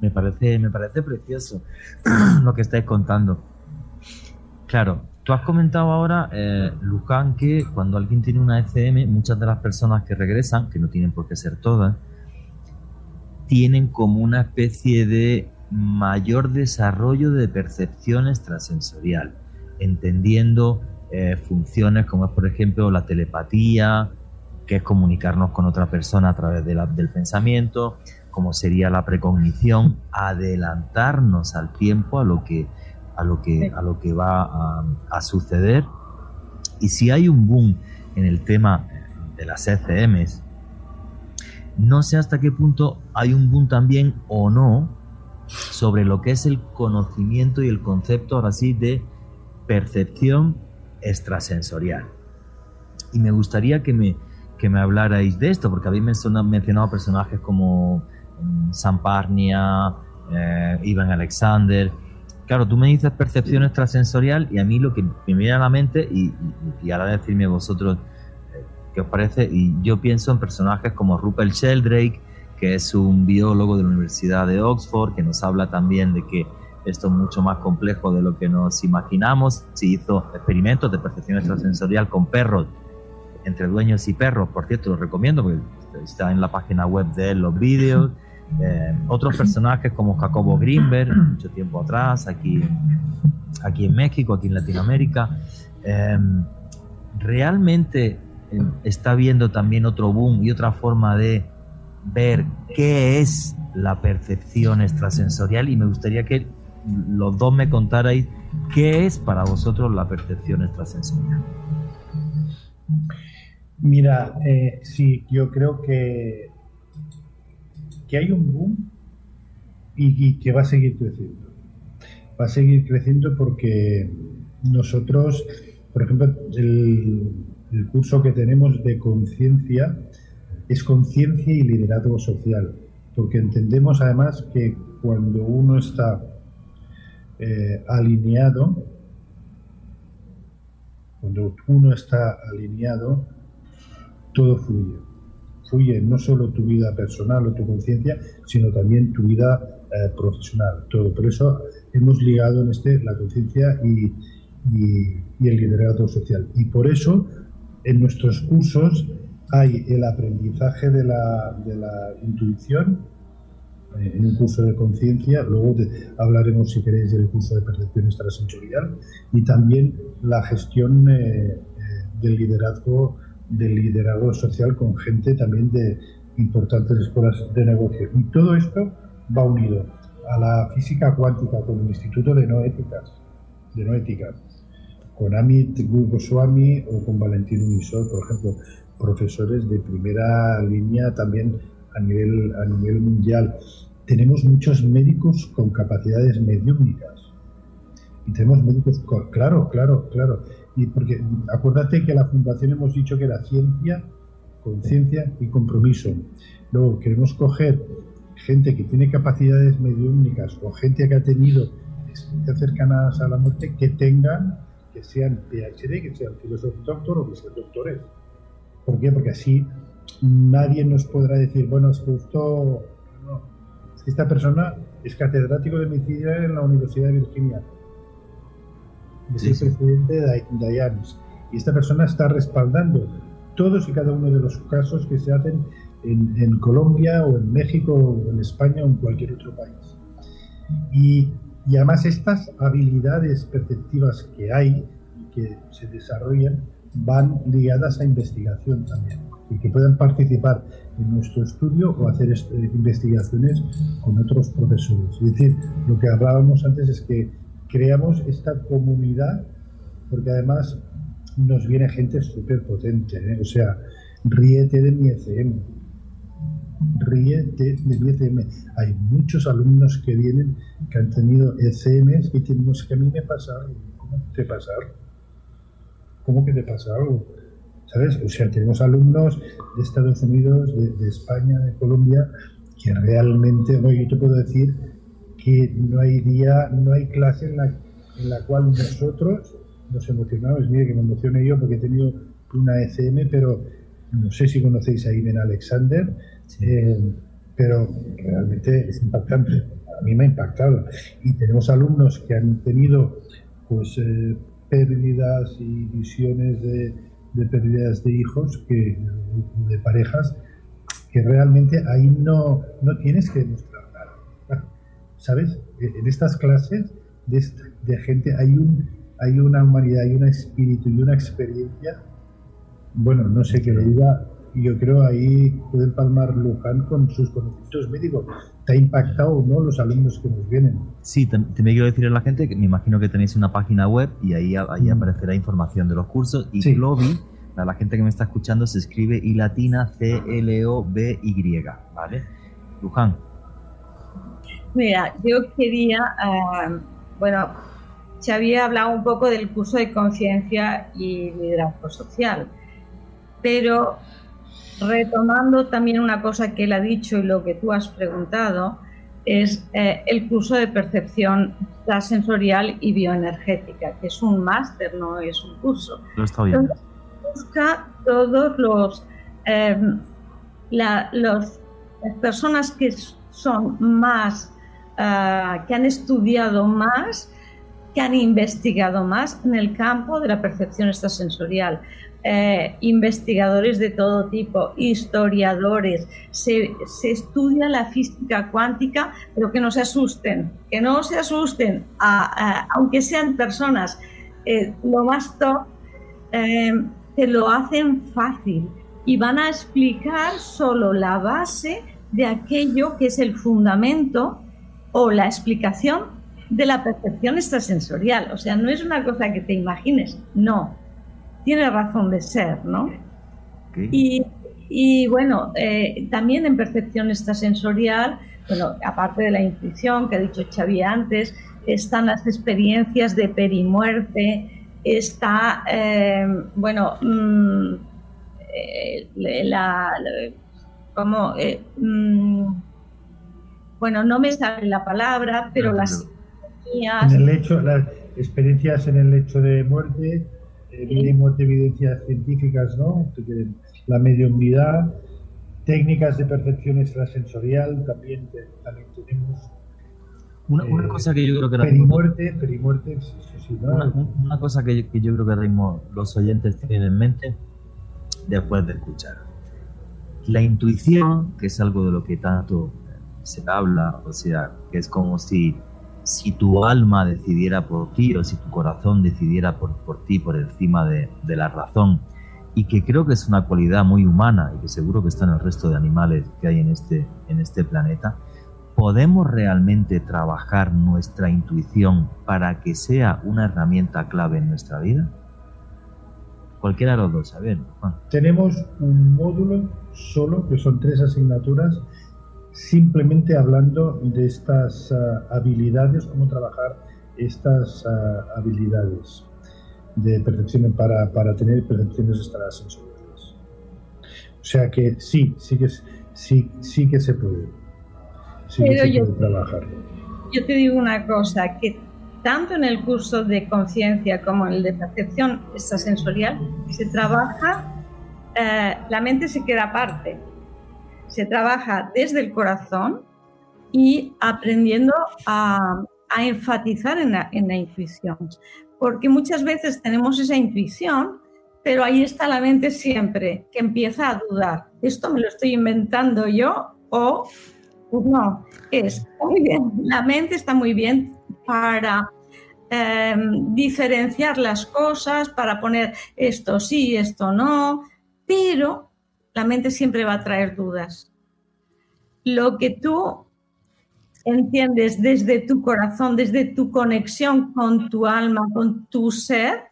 Me parece, me parece precioso lo que estáis contando. Claro, Tú has comentado ahora, eh, Luján, que cuando alguien tiene una ECM, muchas de las personas que regresan, que no tienen por qué ser todas, tienen como una especie de mayor desarrollo de percepción extrasensorial, entendiendo eh, funciones como es, por ejemplo, la telepatía, que es comunicarnos con otra persona a través del pensamiento, como sería la precognición, adelantarnos al tiempo, a lo que a lo que, a lo que va a, suceder. Y si hay un boom en el tema de las ECMs, no sé hasta qué punto hay un boom también o no sobre lo que es el conocimiento y el concepto ahora sí de percepción extrasensorial. Y me gustaría que me, que me hablarais de esto, porque habéis mencionado personajes como mm, Samparnia, eh, Ivan Alexander, claro, tú me dices percepción extrasensorial y a mí lo que me viene a la mente, y, ahora decirme vosotros eh, qué os parece, y yo pienso en personajes como Rupert Sheldrake, que es un biólogo de la Universidad de Oxford, que nos habla también de que esto es mucho más complejo de lo que nos imaginamos. Se hizo experimentos de percepción extrasensorial con perros, entre dueños y perros, por cierto, lo recomiendo porque está en la página web de él los vídeos. Eh, otros personajes como Jacobo Greenberg, mucho tiempo atrás, aquí, aquí en México, aquí en Latinoamérica. Em, realmente em, está viendo también otro boom y otra forma de ver qué es la percepción extrasensorial y me gustaría que los dos me contarais qué es para vosotros la percepción extrasensorial. Mira, eh, sí, yo creo que que hay un boom y, que va a seguir creciendo. Va a seguir creciendo porque nosotros, por ejemplo, el, curso que tenemos de conciencia es conciencia y liderazgo social, porque entendemos además que cuando uno está eh, alineado, cuando uno está alineado, todo fluye fluye no solo tu vida personal o tu conciencia, sino también tu vida eh, profesional, todo. Por eso hemos ligado en este la conciencia y, el liderazgo social. Y por eso en nuestros cursos hay el aprendizaje de la, de la intuición, eh, en un curso de conciencia, luego hablaremos si queréis del curso de percepción extrasensorial y también la gestión eh, del liderazgo del liderazgo social con gente también de importantes escuelas de negocio. Y todo esto va unido a la física cuántica con el Instituto de Noéticas, de Noética, con Amit Goswami o con Valentín Unisol, por ejemplo, profesores de primera línea también a nivel, a nivel mundial. Tenemos muchos médicos con capacidades mediúnicas. Y tenemos médicos, claro, claro, claro porque acuérdate que la fundación hemos dicho que era ciencia, conciencia y compromiso. Luego queremos coger gente que tiene capacidades mediúnicas o gente que ha tenido experiencias cercanas a la muerte que tengan, que sean PhD, que sean filósofos doctor o que sean doctores. ¿Por qué? Porque así nadie nos podrá decir, bueno, es que esto, no, es que esta persona es catedrático de medicina en la Universidad de Virginia es el presidente de IANS. Y esta persona está respaldando todos y cada uno de los casos que se hacen en, Colombia o en México o en España o en cualquier otro país. Y, y además estas habilidades perceptivas que hay y que se desarrollan van ligadas a investigación también. y que puedan participar en nuestro estudio o hacer investigaciones con otros profesores. Es decir, lo que hablábamos antes es que creamos esta comunidad, porque además nos viene gente súper potente, ¿eh? o sea, ríete de mi ECM, ríete de mi ECM. Hay muchos alumnos que vienen que han tenido ECMs y dicen, no, es que a mí me pasa. ¿Cómo te pasa? ¿Cómo que te pasa algo? ¿Sabes? O sea, tenemos alumnos de Estados Unidos, de, España, de Colombia, que realmente, hoy yo te puedo decir que no hay día, no hay clase en la, en la cual nosotros nos emocionamos. Mire que me emocioné yo porque he tenido una ECM, pero no sé si conocéis a Iben Alexander, eh, pero realmente es impactante. A mí me ha impactado. Y tenemos alumnos que han tenido pues eh, pérdidas y visiones de, pérdidas de hijos, que, de parejas, que realmente ahí no, no tienes que demostrar. ¿Sabes? En estas clases de, de gente hay un hay una humanidad, hay un espíritu y una experiencia, bueno, no sé qué le diga, yo creo ahí puede palmar Luján con sus conocimientos médicos. ¿Te ha impactado o no los alumnos que nos vienen? Sí, también quiero decir a la gente que me imagino que tenéis una página web y ahí, ahí mm. aparecerá información de los cursos. Y sí. a la gente que me está escuchando, se escribe y latina C L O B Y, ¿vale? Luján. Mira, yo quería, uh, bueno, se había hablado un poco del curso de conciencia y liderazgo social, pero retomando también una cosa que él ha dicho y lo que tú has preguntado, es eh, el curso de percepción sensorial y bioenergética, que es un máster, no es un curso. No está bien. busca todos los, em, las personas que son más, ah, que han estudiado más que han investigado más en el campo de la percepción extrasensorial. Eh, investigadores de todo tipo, historiadores, se, estudia la física cuántica, pero que no se asusten, que no se asusten, aunque sean personas eh, lo más top, eh, te lo hacen fácil y van a explicar solo la base de aquello que es el fundamento o la explicación de la percepción extrasensorial. O sea, no es una cosa que te imagines, no. Tiene razón de ser, ¿no? Y, bueno, eh, también en percepción extrasensorial, bueno, aparte de la intuición que ha dicho Xavi antes, están las experiencias de perimuerte, está, eh, bueno, mm, eh, la, como, mm, bueno, no me sale la palabra, pero las en el hecho, las experiencias en el hecho de muerte, eh, muerte, evidencias científicas, ¿no? La mediunidad, técnicas de percepción extrasensorial, también, también tenemos. Una, una, eh, cosa que yo creo que perimuerte, perimuerte, sí, ¿no? una, una, cosa que, que, yo creo que los oyentes tienen en mente después de escuchar. La intuición, que es algo de lo que tanto se habla, o sea, que es como si si tu alma decidiera por ti o si tu corazón decidiera por, por ti por encima de, de, la razón y que creo que es una cualidad muy humana y que seguro que está en el resto de animales que hay en este, en este planeta, ¿podemos realmente trabajar nuestra intuición para que sea una herramienta clave en nuestra vida? Cualquiera de los dos, a ver. Tenemos un módulo solo, que son tres asignaturas, simplemente hablando de estas ah, habilidades, cómo trabajar estas ah, habilidades de percepción para, para tener percepciones extrasensoriales. O sea que sí, sí que, sí, sí que se puede. Sí que se puede trabajar. Yo te digo una cosa, que tanto en el curso de conciencia como en el de percepción extrasensorial se trabaja, eh, la mente se queda aparte se trabaja desde el corazón y aprendiendo a, enfatizar en la, intuición. Porque muchas veces tenemos esa intuición, pero ahí está la mente siempre, que empieza a dudar. ¿Esto me lo estoy inventando yo o pues no? Es muy bien. La mente está muy bien para em, diferenciar las cosas, para poner esto sí, esto no, pero la mente siempre va a traer dudas. Lo que tú entiendes desde tu corazón, desde tu conexión con tu alma, con tu ser,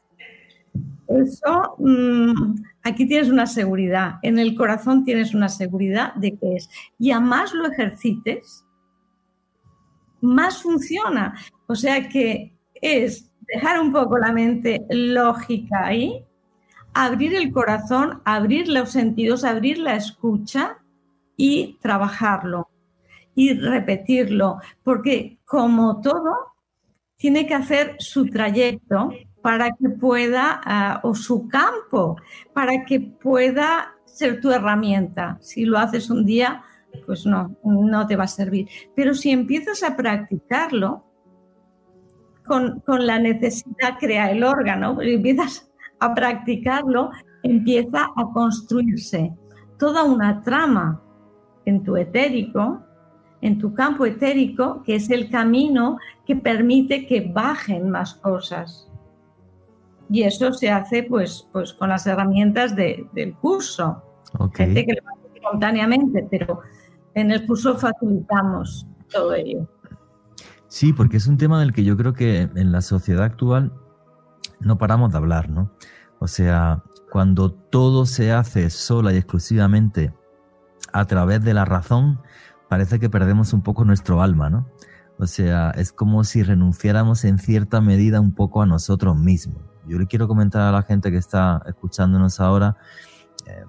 eso, mm, aquí tienes una seguridad, en el corazón tienes una seguridad de que es. Y a más lo ejercites, más funciona. O sea que es dejar un poco la mente lógica ahí, abrir el corazón, abrir los sentidos, abrir la escucha y trabajarlo y repetirlo, porque como todo, tiene que hacer su trayecto para que pueda, ah, o su campo, para que pueda ser tu herramienta. Si lo haces un día, pues no, no te va a servir. Pero si empiezas a practicarlo, con, la necesidad crea el órgano, empiezas a practicarlo, empieza a construirse toda una trama en tu etérico, en tu campo etérico, que es el camino que permite que bajen más cosas. Y eso se hace pues, pues con las herramientas del curso. Gente que lo hace espontáneamente, pero en el curso facilitamos todo ello. Sí, porque es un tema del que yo creo que en la sociedad actual no paramos de hablar, ¿no? O sea, cuando todo se hace sola y exclusivamente a través de la razón, parece que perdemos un poco nuestro alma, ¿no? O sea, es como si renunciáramos en cierta medida un poco a nosotros mismos. Yo le quiero comentar a la gente que está escuchándonos ahora, eh,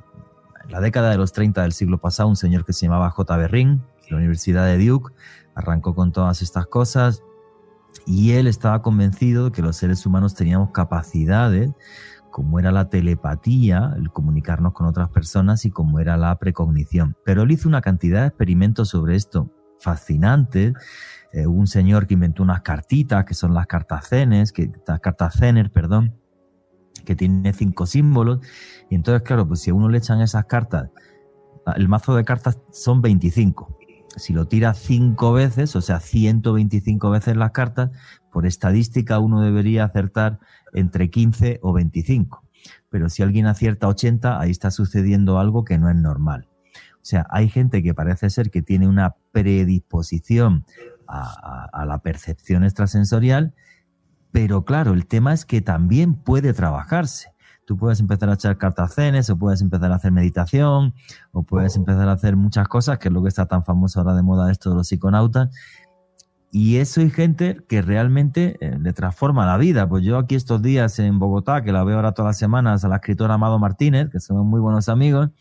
en la década de los 30 del siglo pasado, un señor que se llamaba J. Berrin, de la Universidad de Duke, arrancó con todas estas cosas y él estaba convencido de que los seres humanos teníamos capacidades como era la telepatía, el comunicarnos con otras personas y como era la precognición. Pero él hizo una cantidad de experimentos sobre esto fascinantes eh, un señor que inventó unas cartitas, que son las cartas cenes, que, las perdón, que tiene cinco símbolos. Y entonces, claro, pues si a uno le echan esas cartas, el mazo de cartas son 25. Si lo tira cinco veces, o sea, 125 veces las cartas, por estadística uno debería acertar entre 15 o 25. Pero si alguien acierta 80, ahí está sucediendo algo que no es normal. O sea, hay gente que parece ser que tiene una predisposición a, la percepción extrasensorial, pero claro, el tema es que también puede trabajarse. Tú puedes empezar a echar cartacenes, o puedes empezar a hacer meditación, o puedes empezar a hacer muchas cosas, que es lo que está tan famoso ahora de moda esto de los psiconautas. Y eso hay gente que realmente eh, le transforma la vida. Pues yo aquí estos días en Bogotá, que la veo ahora todas las semanas, a la escritora Amado Martínez, que somos muy buenos amigos.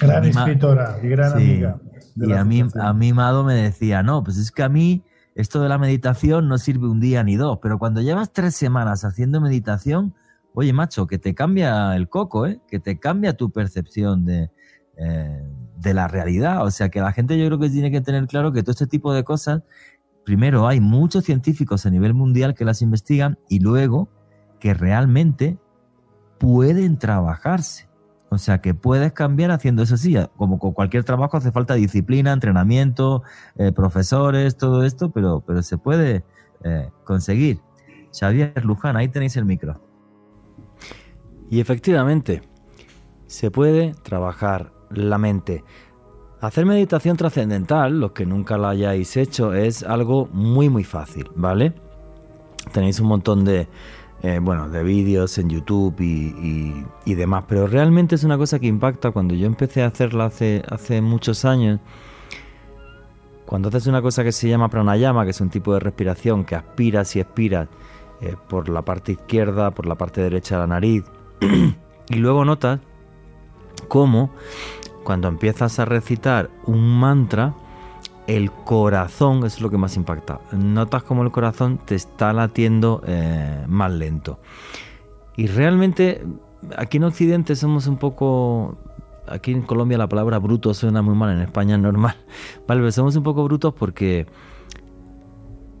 Gran escritora y gran amiga. Y a mí, a mí Mado me decía, no, pues es que a mí esto de la meditación no sirve un día ni dos, pero cuando llevas tres semanas haciendo meditación, oye macho, que te cambia el coco, ¿eh? que te cambia tu percepción de, eh, de la realidad. O sea que la gente yo creo que tiene que tener claro que todo este tipo de cosas, primero hay muchos científicos a nivel mundial que las investigan y luego que realmente pueden trabajarse. O sea que puedes cambiar haciendo eso sí, como con cualquier trabajo hace falta disciplina, entrenamiento, eh, profesores, todo esto, pero, pero se puede eh, conseguir. Xavier Luján, ahí tenéis el micro. Y efectivamente, se puede trabajar la mente. Hacer meditación trascendental, los que nunca la hayáis hecho, es algo muy muy fácil, ¿vale? Tenéis un montón de, eh, bueno, de vídeos en YouTube y, demás, pero realmente es una cosa que impacta. Cuando yo empecé a hacerla hace, hace muchos años, cuando haces una cosa que se llama pranayama, que es un tipo de respiración que aspiras y expiras eh, por la parte izquierda, por la parte derecha de la nariz, y luego notas cómo cuando empiezas a recitar un mantra, el corazón es lo que más impacta. Notas como el corazón te está latiendo eh, más lento. Y realmente aquí en Occidente somos un poco... Aquí en Colombia la palabra bruto suena muy mal, en España es normal. Vale, pero somos un poco brutos porque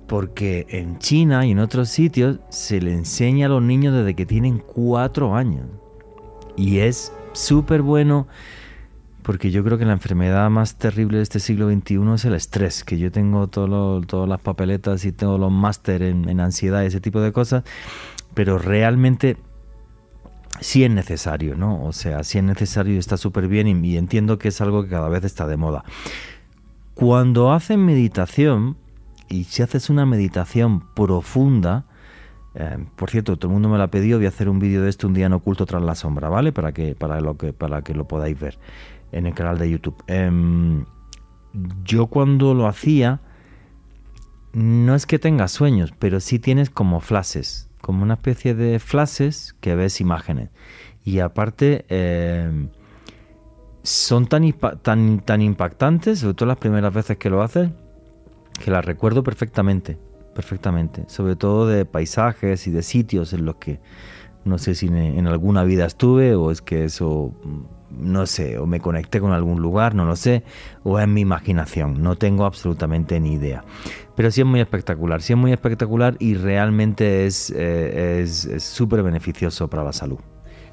porque en China y en otros sitios se le enseña a los niños desde que tienen cuatro años. Y es súper bueno porque yo creo que la enfermedad más terrible de este siglo XXI es el estrés, que yo tengo todo todas las papeletas y tengo los máster en, ansiedad y ese tipo de cosas, pero realmente sí es necesario, ¿no? O sea, sí es necesario y está súper bien y, entiendo que es algo que cada vez está de moda. Cuando hacen meditación, y si haces una meditación profunda, eh, por cierto, todo el mundo me la ha pedido, voy a hacer un vídeo de esto un día en oculto tras la sombra, ¿vale? Para que, para lo que, para que lo podáis ver en el canal de YouTube. Em, yo cuando lo hacía, no es que tengas sueños, pero sí tienes como flashes, como una especie de flashes que ves imágenes. Y aparte, em, son tan, tan, tan impactantes, sobre todo las primeras veces que lo haces, que las recuerdo perfectamente, perfectamente. Sobre todo de paisajes y de sitios en los que no sé si en alguna vida estuve o es que eso no sé, o me conecté con algún lugar, no lo sé, o es mi imaginación, no tengo absolutamente ni idea. Pero sí es muy espectacular, sí es muy espectacular y realmente es eh, súper beneficioso para la salud.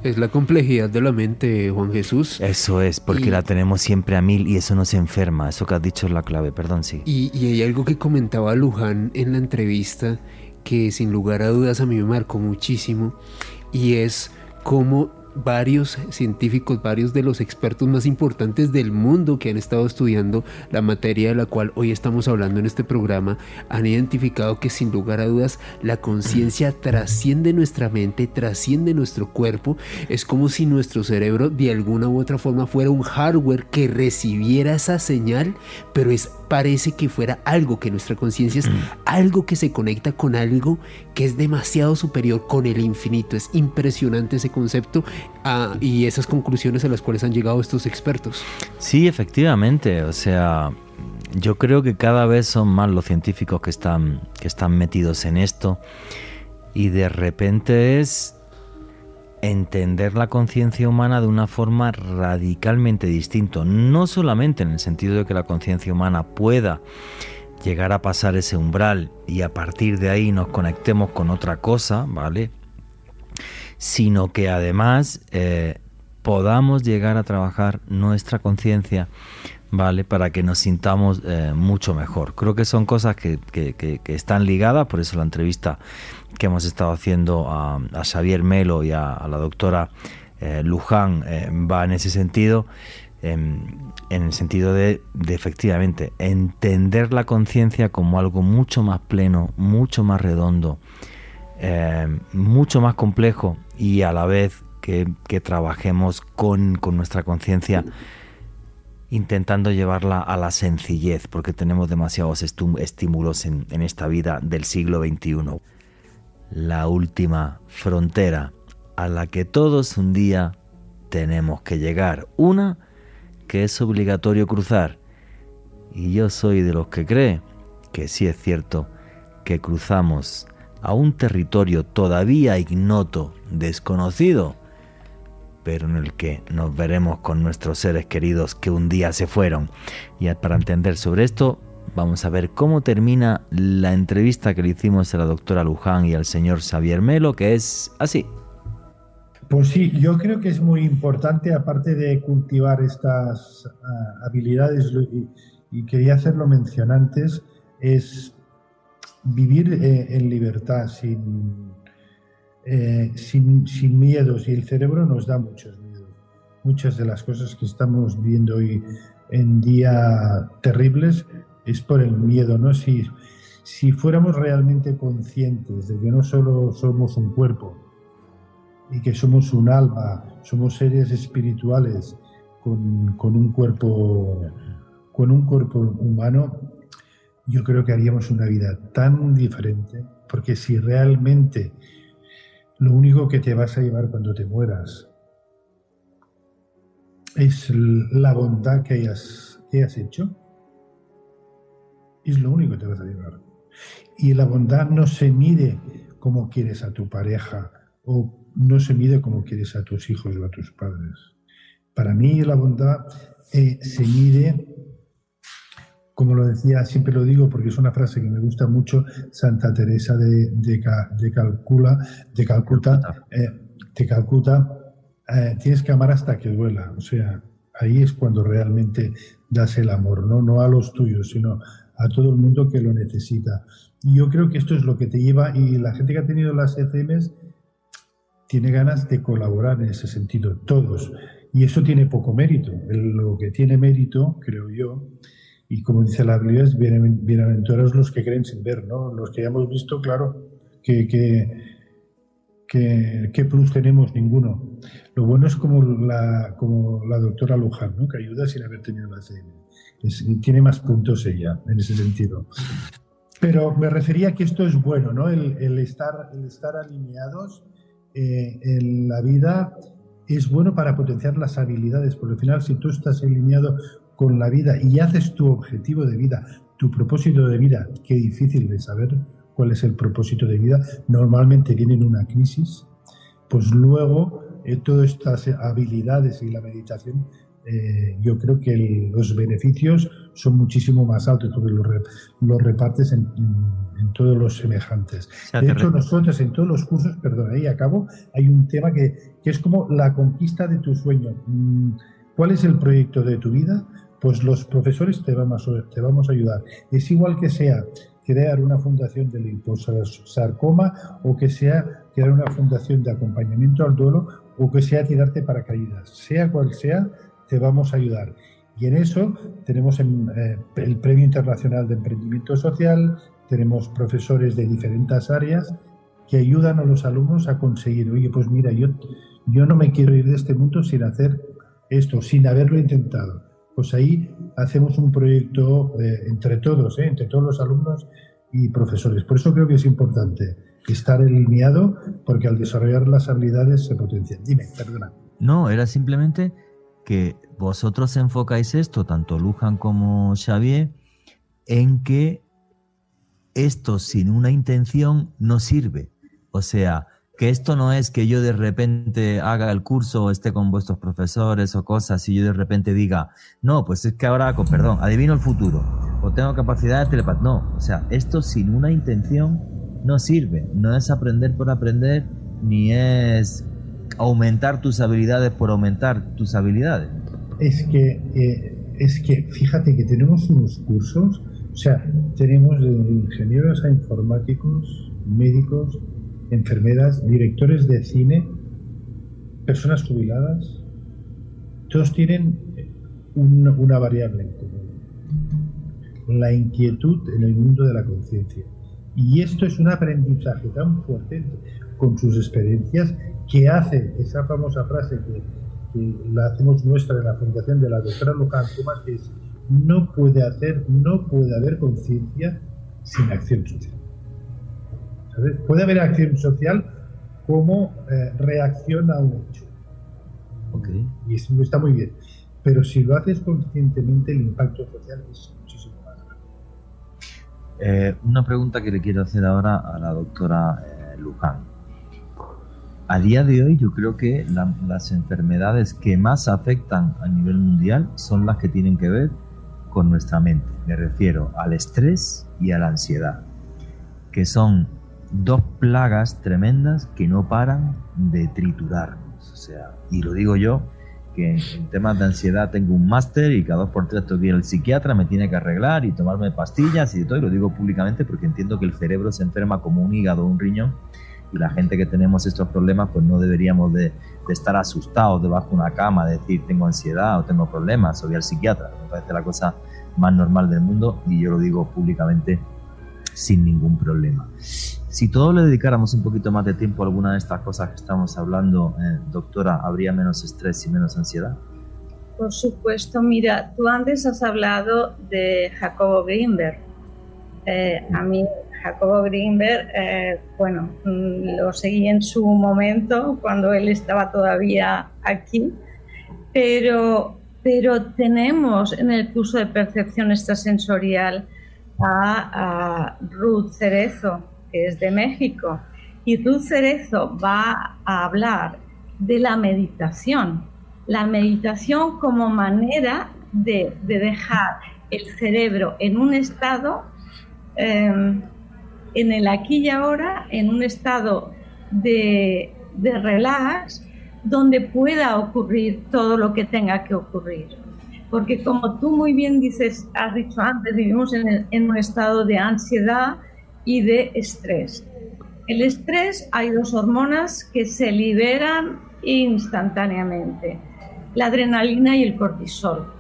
Es la complejidad de la mente, Juan Jesús. Eso es, porque la tenemos siempre a mil y eso no se enferma. Eso que has dicho es la clave, perdón, sí. Y, y hay algo que comentaba Luján en la entrevista que sin lugar a dudas a mí me marcó muchísimo y es cómo varios científicos, varios de los expertos más importantes del mundo que han estado estudiando la materia de la cual hoy estamos hablando en este programa, han identificado que sin lugar a dudas la conciencia trasciende nuestra mente, trasciende nuestro cuerpo. Es como si nuestro cerebro de alguna u otra forma fuera un hardware que recibiera esa señal, pero es parece que fuera algo, que nuestra conciencia es algo que se conecta con algo que es demasiado superior con el infinito. Es impresionante ese concepto ah, y esas conclusiones a las cuales han llegado estos expertos. Sí, efectivamente. O sea, yo creo que cada vez son más los científicos que están, que están metidos en esto y de repente es entender la conciencia humana de una forma radicalmente distinta, no solamente en el sentido de que la conciencia humana pueda llegar a pasar ese umbral y a partir de ahí nos conectemos con otra cosa, ¿vale? Sino que además eh, podamos llegar a trabajar nuestra conciencia, ¿vale? Para que nos sintamos eh, mucho mejor. Creo que son cosas que, están ligadas, por eso la entrevista que hemos estado haciendo a, Xavier Melo y a, la doctora eh, Luján eh, va en ese sentido, en el sentido de, efectivamente entender la conciencia como algo mucho más pleno, mucho más redondo, eh, mucho más complejo y a la vez que, trabajemos con, nuestra conciencia intentando llevarla a la sencillez, porque tenemos demasiados estímulos en, en esta vida del siglo XXI la última frontera a la que todos un día tenemos que llegar. Una que es obligatorio cruzar. Y yo soy de los que cree que sí es cierto que cruzamos a un territorio todavía ignoto, desconocido, pero en el que nos veremos con nuestros seres queridos que un día se fueron. Y para entender sobre esto, Vamos a ver cómo termina la entrevista que le hicimos a la doctora Luján y al señor Xavier Melo, que es así. Pues sí, yo creo que es muy importante, aparte de cultivar estas ah, habilidades, y, quería hacerlo mencionantes, es vivir eh, en libertad, sin, eh, sin, sin, miedos. Y el cerebro nos da muchos miedos. Muchas de las cosas que estamos viendo hoy en día terribles es por el miedo, ¿no? Si, si fuéramos realmente conscientes de que no solo somos un cuerpo y que somos un alma, somos seres espirituales con, un cuerpo con un cuerpo humano, yo creo que haríamos una vida tan diferente, porque si realmente lo único que te vas a llevar cuando te mueras es la bondad que hayas, hayas hecho, es lo único que te vas a llevar. Y la bondad no se mide como quieres a tu pareja o no se mide como quieres a tus hijos o a tus padres. Para mí la bondad eh, se mide, como lo decía, siempre lo digo porque es una frase que me gusta mucho, Santa Teresa de, de, de Calcula, de Calcuta, de Calcuta, eh, eh, tienes que amar hasta que duela. O sea, ahí es cuando realmente das el amor, no, no a los tuyos, sino a todo el mundo que lo necesita. Y yo creo que esto es lo que te lleva, y la gente que ha tenido las ECMs tiene ganas de colaborar en ese sentido, todos. Y eso tiene poco mérito. Lo que tiene mérito, creo yo, y como dice la Biblia, es bienaventurados los que creen sin ver, ¿no? Los que ya hemos visto, claro, que, que, que, plus tenemos ninguno. Lo bueno es como la, como la doctora Luján. Que ayuda sin haber tenido la CM. Tiene más puntos ella, en ese sentido. Pero me refería a que esto es bueno, ¿no? El, el estar, el estar alineados eh, en la vida es bueno para potenciar las habilidades, porque al final si tú estás alineado con la vida y haces tu objetivo de vida, tu propósito de vida, qué difícil de saber cuál es el propósito de vida, normalmente viene en una crisis, pues luego eh, todas estas habilidades y la meditación, eh, yo creo que los beneficios son muchísimo más altos porque los, repartes en, todos los semejantes. de hecho, nosotros en todos los cursos, perdón, ahí acabo, hay un tema que, que es como la conquista de tu sueño. Mm, ¿Cuál es el proyecto de tu vida? pues los profesores te vamos, a, te vamos a ayudar. Es igual que sea crear una fundación de sarcoma o que sea crear una fundación de acompañamiento al duelo o que sea tirarte paracaídas. Sea cual sea, te vamos a ayudar. Y en eso tenemos eh, el Premio Internacional de Emprendimiento Social, tenemos profesores de diferentes áreas que ayudan a los alumnos a conseguir, oye, pues mira, yo, yo no me quiero ir de este mundo sin hacer esto, sin haberlo intentado pues ahí hacemos un proyecto eh, entre todos, eh, entre todos los alumnos y profesores. Por eso creo que es importante estar alineado, porque al desarrollar las habilidades se potencian. Dime, perdona. No, era simplemente que vosotros enfocáis esto, tanto Luján como Xavier, en que esto sin una intención no sirve. O sea, que esto no es que yo de repente haga el curso o esté con vuestros profesores o cosas y yo de repente diga, no, pues es que ahora, con perdón, adivino el futuro o tengo capacidad de telepatía. No, o sea, esto sin una intención no sirve. No es aprender por aprender ni es aumentar tus habilidades por aumentar tus habilidades. Es que, eh, es que fíjate que tenemos unos cursos, o sea, tenemos de ingenieros a informáticos, médicos, enfermeras, directores de cine, personas jubiladas, todos tienen una variable en común, la inquietud en el mundo de la conciencia. Y esto es un aprendizaje tan fuerte con sus experiencias que hace esa famosa frase que, la hacemos nuestra en la fundación de la doctora Luján Tomás, que es no puede hacer, no puede haber conciencia sin acción social. Puede haber acción social como eh, reacción a un hecho. Y eso está muy bien. Pero si lo haces conscientemente, el impacto social es muchísimo más grande. Eh, una pregunta que le quiero hacer ahora a la doctora eh, Luján. A día de hoy yo creo que las enfermedades que más afectan a nivel mundial son las que tienen que ver con nuestra mente. Me refiero al estrés y a la ansiedad, que son dos plagas tremendas que no paran de triturarnos. O sea, y lo digo yo, que en temas de ansiedad tengo un máster y cada dos por tres tengo que ir al psiquiatra, me tiene que arreglar y tomarme pastillas y todo, y lo digo públicamente porque entiendo que el cerebro se enferma como un hígado o un riñón y la gente que tenemos estos problemas pues no deberíamos de, de estar asustados debajo de una cama, de decir tengo ansiedad o tengo problemas o voy al psiquiatra, me parece la cosa más normal del mundo y yo lo digo públicamente sin ningún problema. Si todos le dedicáramos un poquito más de tiempo a alguna de estas cosas que estamos hablando, eh, doctora, ¿habría menos estrés y menos ansiedad? Por supuesto, mira, tú antes has hablado de Jacobo Greenberg. Eh, a mí, Jacobo Greenberg, eh, bueno, mm, lo seguí en su momento, cuando él estaba todavía aquí, pero, pero tenemos en el curso de percepción extrasensorial a, Ruth Cerezo, que es de México. Y Ruth Cerezo va a hablar de la meditación. La meditación como manera de, dejar el cerebro en un estado, em, en el aquí y ahora, en un estado de, de relax, donde pueda ocurrir todo lo que tenga que ocurrir porque como tú muy bien dices, has dicho antes, vivimos en, un estado de ansiedad y de estrés. el estrés hay dos hormonas que se liberan instantáneamente, la adrenalina y el cortisol.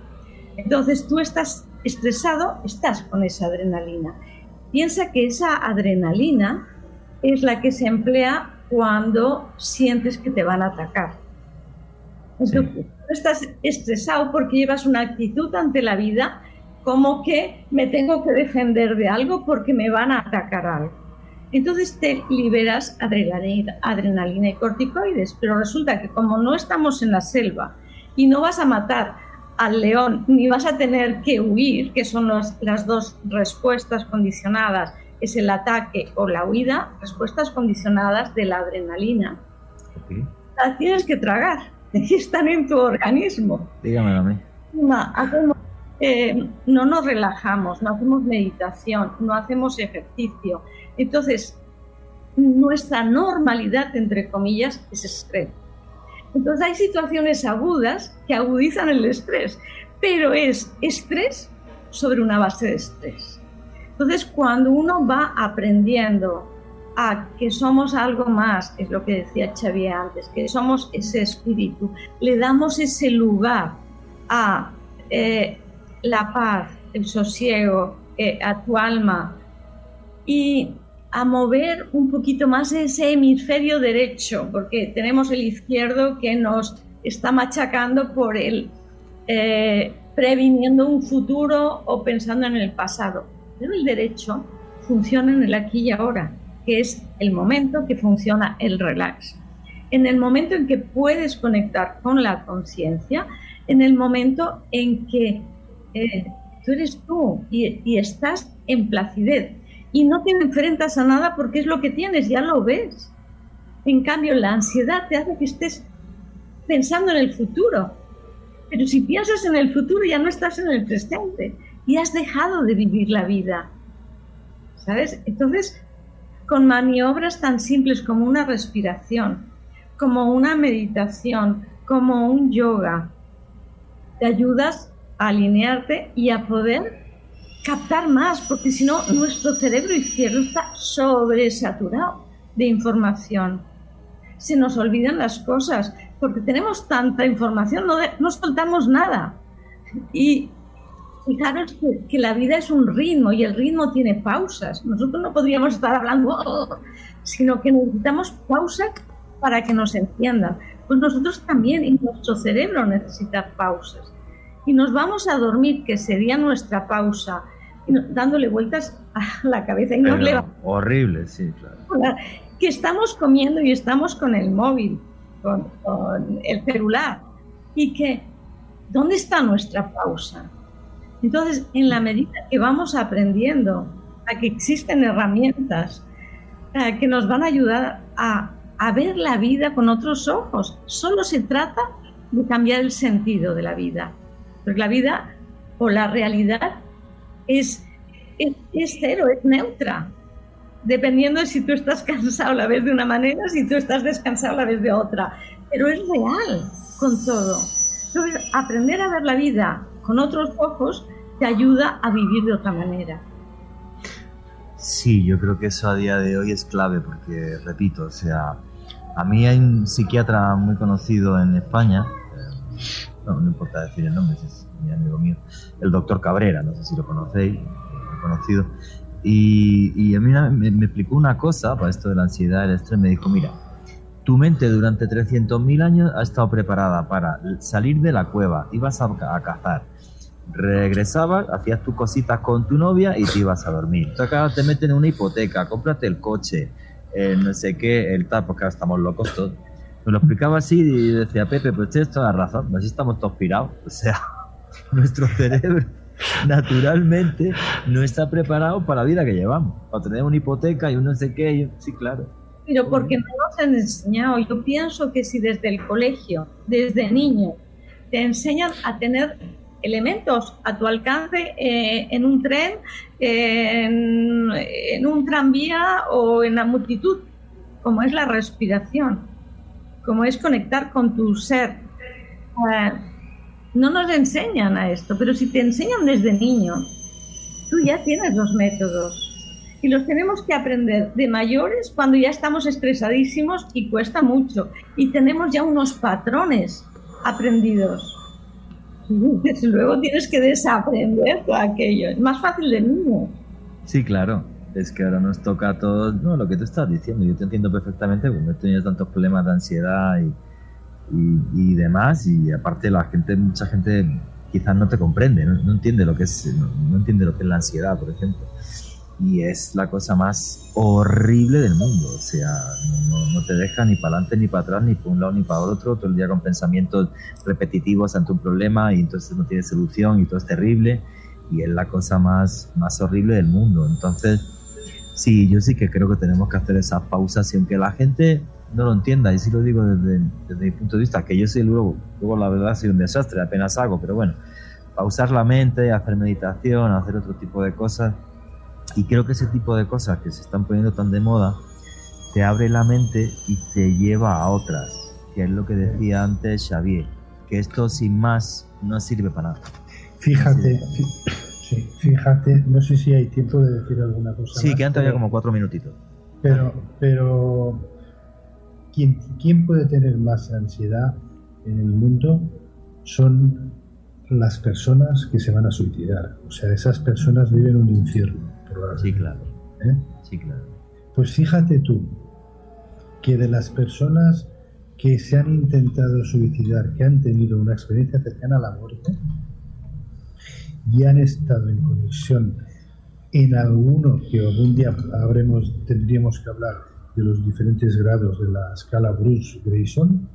Entonces tú estás estresado, estás con esa adrenalina. Piensa que esa adrenalina es la que se emplea cuando sientes que te van a atacar. Entonces, estás estresado porque llevas una actitud ante la vida como que me tengo que defender de algo porque me van a atacar algo. Entonces te liberas adrenalina, adrenalina y corticoides, pero resulta que como no estamos en la selva y no vas a matar al león ni vas a tener que huir, que son las dos respuestas condicionadas es el ataque o la huida, respuestas condicionadas de la adrenalina. Las tienes que tragar, están en tu organismo. Dígamelo a mí. Eh, no nos relajamos, no hacemos meditación, no hacemos ejercicio. Entonces, nuestra normalidad, entre comillas, es estrés. Entonces hay situaciones agudas que agudizan el estrés, pero es estrés sobre una base de estrés. Entonces, cuando uno va aprendiendo a que somos algo más, es lo que decía Xavier antes, que somos ese espíritu, le damos ese lugar a eh, la paz, el sosiego, eh, a tu alma y a mover un poquito más ese hemisferio derecho, porque tenemos el izquierdo que nos está machacando por el eh, previniendo un futuro o pensando en el pasado pero el derecho funciona en el aquí y ahora, que es el momento que funciona el relax. En el momento en que puedes conectar con la conciencia, en el momento en que eh, tú eres tú y, y estás en placidez y no te enfrentas a nada porque es lo que tienes, ya lo ves. En cambio, la ansiedad te hace que estés pensando en el futuro. Pero si piensas en el futuro ya no estás en el presente y has dejado de vivir la vida. ¿Sabes? Entonces, con maniobras tan simples como una respiración, como una meditación, como un yoga, te ayudas a alinearte y a poder captar más, porque si no, nuestro cerebro izquierdo está sobresaturado de información. Se nos olvidan las cosas, porque tenemos tanta información, no, no soltamos nada. Y fijaros que, que, la vida es un ritmo y el ritmo tiene pausas. Nosotros no podríamos estar hablando, sino que necesitamos pausas para que nos entiendan. Pues nosotros también, y nuestro cerebro necesita pausas. Y nos vamos a dormir, que sería nuestra pausa, dándole vueltas a la cabeza y nos levantamos. Horrible, sí, claro. Que estamos comiendo y estamos con el móvil, con, con el celular. Y que, ¿dónde está nuestra pausa? Entonces, en la medida que vamos aprendiendo a que existen herramientas eh, que nos van a ayudar a, ver la vida con otros ojos, solo se trata de cambiar el sentido de la vida. Porque la vida o la realidad es, es, cero, es neutra dependiendo de si tú estás cansado la vez de una manera, si tú estás descansado la vez de otra. Pero es real con todo. Entonces, aprender a ver la vida con otros ojos te ayuda a vivir de otra manera. Sí, yo creo que eso a día de hoy es clave porque, repito, o sea, a mí hay un psiquiatra muy conocido en España, eh, no, importa decir el nombre, es mi amigo mío, el doctor Cabrera, no sé si lo conocéis, lo conocido, y, y, a mí me, me, explicó una cosa para esto de la ansiedad, el estrés, me dijo, mira, tu mente durante 300.000 años ha estado preparada para salir de la cueva, ibas a, a cazar, regresabas, hacías tus cositas con tu novia y te ibas a dormir. Entonces acá te meten en una hipoteca, cómprate el coche, no sé qué, el tal, porque ahora estamos locos todos. Me lo explicaba así y decía, Pepe, pues tienes toda la razón, así estamos todos pirados. O sea, nuestro cerebro naturalmente no está preparado para la vida que llevamos. Para tener una hipoteca y un no sé qué, sí, claro. Pero porque no nos han enseñado. Yo pienso que si desde el colegio, desde niño, te enseñan a tener elementos a tu alcance eh, en un tren, en, un tranvía o en la multitud, como es la respiración, como es conectar con tu ser. Eh, no nos enseñan a esto, pero si te enseñan desde niño, tú ya tienes los métodos. y los tenemos que aprender de mayores cuando ya estamos estresadísimos y cuesta mucho y tenemos ya unos patrones aprendidos. Luego tienes que desaprender todo aquello. Es más fácil de niño. Sí, claro. Es que ahora nos toca a todos, no, lo que tú estás diciendo, yo te entiendo perfectamente, porque he tenido tantos problemas de ansiedad y, y, demás, y aparte la gente, mucha gente quizás no te comprende, no, entiende lo que es, no, entiende lo que es la ansiedad, por ejemplo y es la cosa más horrible del mundo. O sea, no, te deja ni para adelante ni para atrás, ni para un lado ni para otro, todo el día con pensamientos repetitivos ante un problema y entonces no tiene solución y todo es terrible y es la cosa más, más horrible del mundo. Entonces, sí, yo sí que creo que tenemos que hacer esas pausas y aunque la gente no lo entienda, y sí lo digo desde, desde mi punto de vista, que yo sí luego, luego la verdad soy un desastre, apenas hago, pero bueno, pausar la mente, hacer meditación, hacer otro tipo de cosas y creo que ese tipo de cosas que se están poniendo tan de moda te abre la mente y te lleva a otras, que es lo que decía antes Xavier, que esto sin más no sirve para nada. Fíjate, fíjate, no sé si hay tiempo de decir alguna cosa. Sí, quedan todavía como cuatro minutitos. Pero, pero ¿quién, ¿quién puede tener más ansiedad en el mundo? Son las personas que se van a suicidar. O sea, esas personas viven un infierno. Sí, claro. ¿Eh? Sí, claro. Pues fíjate tú que de las personas que se han intentado suicidar, que han tenido una experiencia cercana a la muerte y han estado en conexión en alguno que algún día habremos, tendríamos que hablar de los diferentes grados de la escala Bruce Grayson,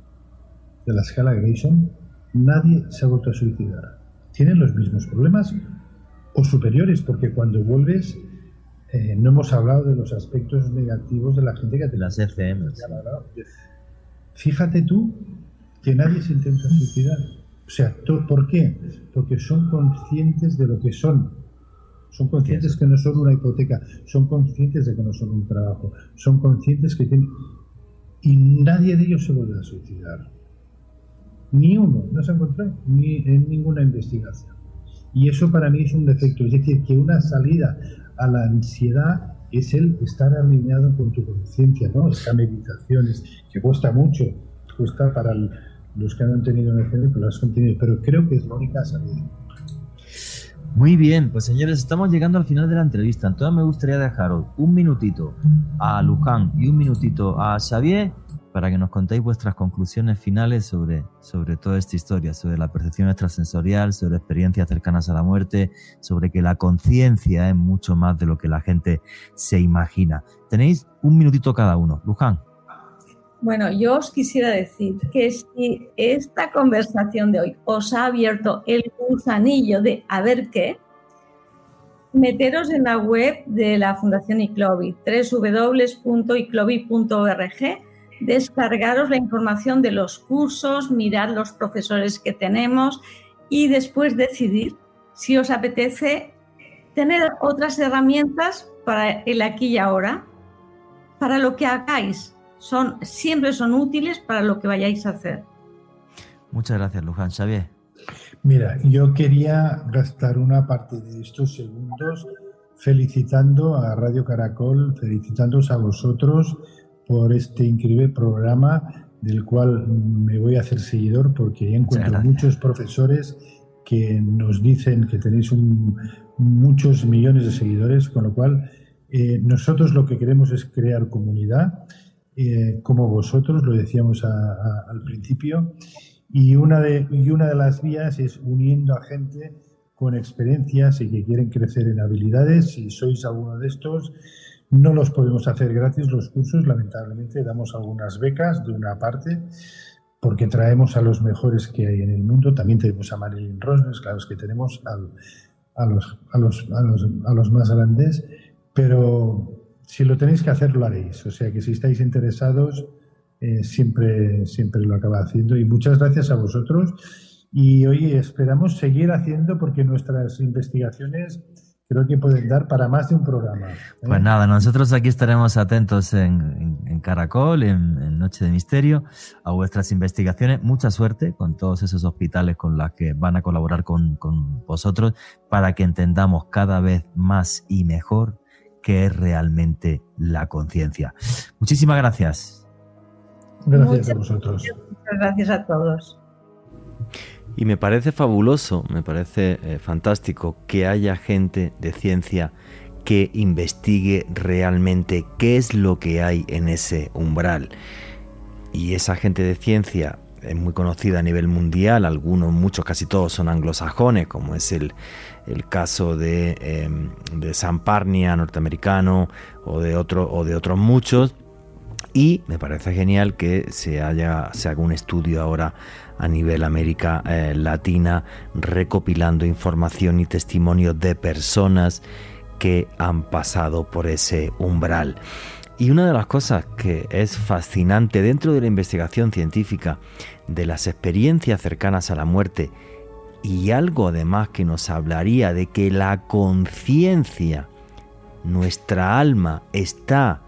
de la escala Grayson, nadie se ha vuelto a suicidar. Tienen los mismos problemas o superiores, porque cuando vuelves eh, no hemos hablado de los aspectos negativos de la gente que te las FM. Fíjate tú que nadie se intenta suicidar. O sea, ¿por qué? Porque son conscientes de lo que son. Son conscientes que no son una hipoteca, son conscientes de que no son un trabajo, son conscientes que tienen... Y nadie de ellos se vuelve a suicidar. Ni uno, no se ha encontrado, ni en ninguna investigación. Y eso para mí es un defecto. Es decir, que una salida a la ansiedad es el estar alineado con tu conciencia, ¿no? Esta meditación que cuesta mucho, cuesta para los que han tenido un pero las han tenido, pero creo que es la única salida. Muy bien, pues señores, estamos llegando al final de la entrevista. Entonces me gustaría dejaros un minutito a Luján y un minutito a Xavier para que nos contéis vuestras conclusiones finales sobre, sobre toda esta historia, sobre la percepción extrasensorial, sobre experiencias cercanas a la muerte, sobre que la conciencia es mucho más de lo que la gente se imagina. Tenéis un minutito cada uno. Luján. Bueno, yo os quisiera decir que si esta conversación de hoy os ha abierto el gusanillo de a ver qué, meteros en la web de la Fundación ICLOBI, www.iclobi.org descargaros la información de los cursos, mirar los profesores que tenemos y después decidir si os apetece tener otras herramientas para el aquí y ahora, para lo que hagáis. Son, siempre son útiles para lo que vayáis a hacer. Muchas gracias, Luján. Xavier. Mira, yo quería gastar una parte de estos segundos felicitando a Radio Caracol, felicitándoos a vosotros por este increíble programa del cual me voy a hacer seguidor porque encuentro muchos profesores que nos dicen que tenéis muchos millones de seguidores, con lo cual eh, nosotros lo que queremos es crear comunidad, eh, como vosotros, lo decíamos al principio, y una, de, y una de las vías es uniendo a gente con experiencias y que quieren crecer en habilidades. Si sois alguno de estos, no los podemos hacer gratis los cursos, lamentablemente damos algunas becas de una parte porque traemos a los mejores que hay en el mundo. También tenemos a Marilyn Rosnes, claro, es que tenemos a, los, a, los, a, los, más grandes, pero si lo tenéis que hacer, lo haréis. O sea que si estáis interesados, eh, siempre, siempre lo acaba haciendo. Y muchas gracias a vosotros. Y hoy esperamos seguir haciendo porque nuestras investigaciones creo que pueden dar para más de un programa. ¿eh? Pues nada, nosotros aquí estaremos atentos en, Caracol, en, Noche de Misterio, a vuestras investigaciones. Mucha suerte con todos esos hospitales con los que van a colaborar con, con vosotros para que entendamos cada vez más y mejor qué es realmente la conciencia. Muchísimas gracias. Gracias a vosotros. Muchas gracias a todos. Y me parece fabuloso, me parece eh, fantástico que haya gente de ciencia que investigue realmente qué es lo que hay en ese umbral. Y esa gente de ciencia es muy conocida a nivel mundial, algunos, muchos, casi todos son anglosajones, como es el, caso de, em, de San Parnia, norteamericano, o de, otro, o de otros muchos. Y me parece genial que se, haya, se haga un estudio ahora a nivel América eh, Latina, recopilando información y testimonios de personas que han pasado por ese umbral. Y una de las cosas que es fascinante dentro de la investigación científica de las experiencias cercanas a la muerte y algo además que nos hablaría de que la conciencia, nuestra alma está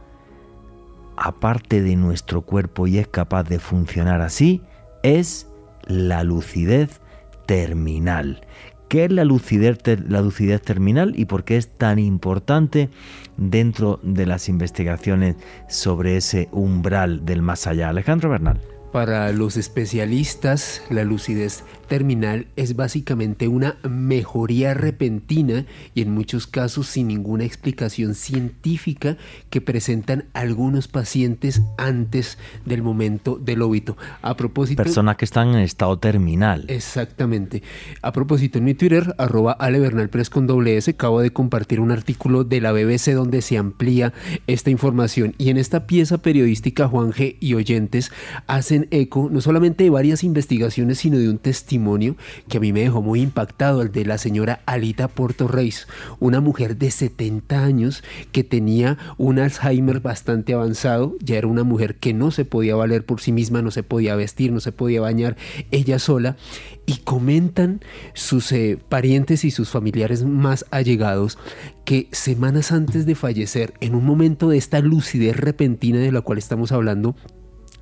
aparte de nuestro cuerpo y es capaz de funcionar así, es la lucidez terminal. ¿Qué es la lucidez, terminal y por qué es tan importante dentro de las investigaciones sobre ese umbral del más allá? Alejandro Bernal. Para los especialistas, la lucidez terminal es básicamente una mejoría repentina y en muchos casos sin ninguna explicación científica que presentan algunos pacientes antes del momento del óbito. A propósito... Personas que están en estado terminal. Exactamente. A propósito, en mi Twitter, arroba alebernalpress con doble S, acabo de compartir un artículo de la BBC donde se amplía esta información y en esta pieza periodística Juan G. y oyentes hacen eco no solamente de varias investigaciones, sino de un testimonio que a mí me dejó muy impactado, el de la señora Alita Porto Reis, una mujer de 70 años que tenía un Alzheimer bastante avanzado, ya era una mujer que no se podía valer por sí misma, no se podía vestir, no se podía bañar ella sola, y comentan sus eh, parientes y sus familiares más allegados que semanas antes de fallecer, en un momento de esta lucidez repentina de la cual estamos hablando,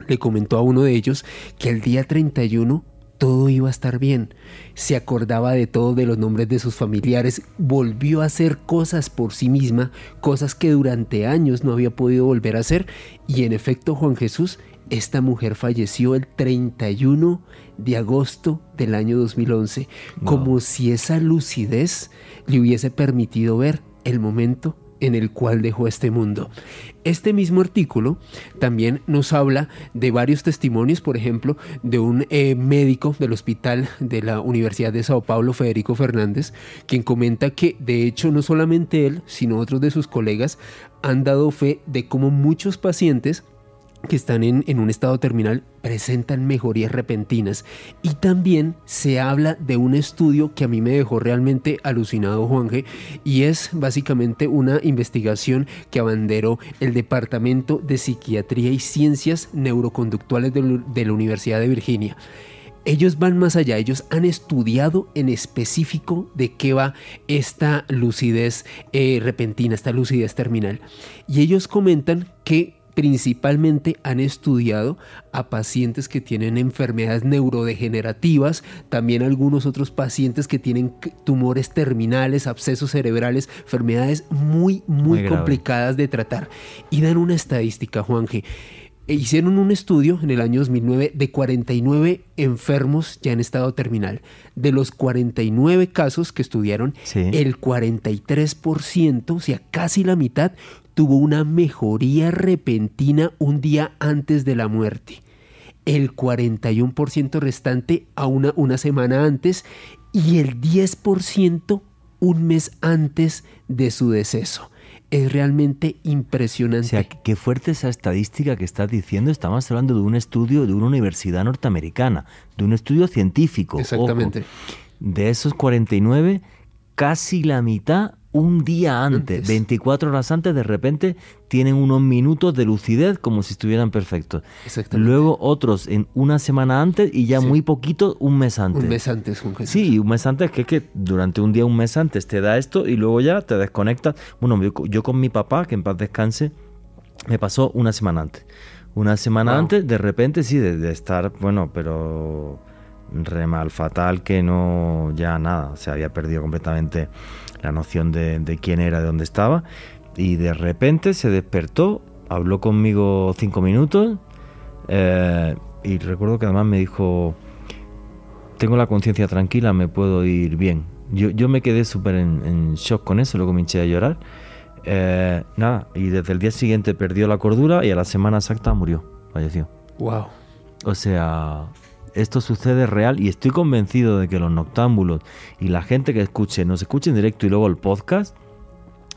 le comentó a uno de ellos que el día 31 todo iba a estar bien. Se acordaba de todo, de los nombres de sus familiares, volvió a hacer cosas por sí misma, cosas que durante años no había podido volver a hacer. Y en efecto, Juan Jesús, esta mujer falleció el 31 de agosto del año 2011, como si esa lucidez le hubiese permitido ver el momento en el cual dejó este mundo. Este mismo artículo también nos habla de varios testimonios, por ejemplo, de un eh, médico del hospital de la Universidad de Sao Paulo, Federico Fernández, quien comenta que de hecho no solamente él, sino otros de sus colegas han dado fe de cómo muchos pacientes que están en, en, un estado terminal presentan mejorías repentinas. Y también se habla de un estudio que a mí me dejó realmente alucinado, Juanje, y es básicamente una investigación que abanderó el Departamento de Psiquiatría y Ciencias Neuroconductuales de, la Universidad de Virginia. Ellos van más allá, ellos han estudiado en específico de qué va esta lucidez eh, repentina, esta lucidez terminal. Y ellos comentan que principalmente han estudiado a pacientes que tienen enfermedades neurodegenerativas, también algunos otros pacientes que tienen tumores terminales, abscesos cerebrales, enfermedades muy, muy, complicadas de tratar. Y dan una estadística, Juanje. E hicieron un estudio en el año 2009 de 49 enfermos ya en estado terminal. De los 49 casos que estudiaron, el 43%, o sea, casi la mitad, tuvo una mejoría repentina un día antes de la muerte, el 41% restante a una, una semana antes y el 10% un mes antes de su deceso. Es realmente impresionante. O sea, qué fuerte esa estadística que estás diciendo. Estamos hablando de un estudio de una universidad norteamericana, de un estudio científico. Exactamente. De esos 49, casi la mitad un día antes, 24 horas antes, de repente tienen unos minutos de lucidez como si estuvieran perfectos. Luego otros en una semana antes y ya muy poquito un mes antes. Un mes antes, un Sí, un mes antes, que es que durante un día, un mes antes te da esto y luego ya te desconectas. Bueno, yo, con mi papá, que en paz descanse, me pasó una semana antes. Una semana antes, de repente sí, de, estar, bueno, pero re mal, fatal, que no, ya nada, se había perdido completamente la noción de, quién era, de dónde estaba. y de repente se despertó, habló conmigo cinco minutos eh, y recuerdo que además me dijo, tengo la conciencia tranquila, me puedo ir bien. Yo, yo me quedé súper en, shock con eso, luego me hinché a llorar. Eh, nada, y desde el día siguiente perdió la cordura y a la semana exacta murió, falleció. Wow. O sea, esto sucede real y estoy convencido de que los noctámbulos y la gente que escuche, nos escuche en directo y luego el podcast,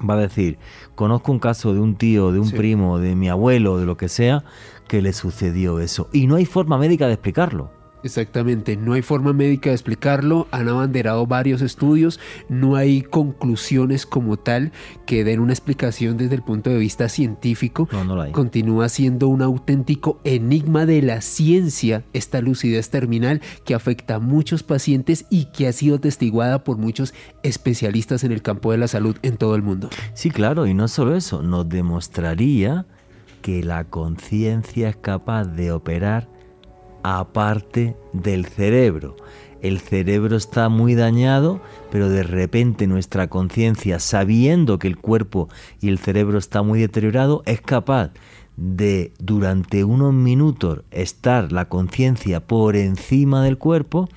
va a decir, conozco un caso de un tío, de un primo, de mi abuelo, de lo que sea, que le sucedió eso. Y no hay forma médica de explicarlo. Exactamente, no hay forma médica de explicarlo, han abanderado varios estudios, no hay conclusiones como tal que den una explicación desde el punto de vista científico. No, no la hay. Continúa siendo un auténtico enigma de la ciencia esta lucidez terminal que afecta a muchos pacientes y que ha sido testiguada por muchos especialistas en el campo de la salud en todo el mundo. Sí, claro, y no solo eso, nos demostraría que la conciencia es capaz de operar aparte del cerebro. El cerebro está muy dañado, pero de repente nuestra conciencia, sabiendo que el cuerpo y el cerebro está muy deteriorado, es capaz de durante unos minutos estar la conciencia por encima del cuerpo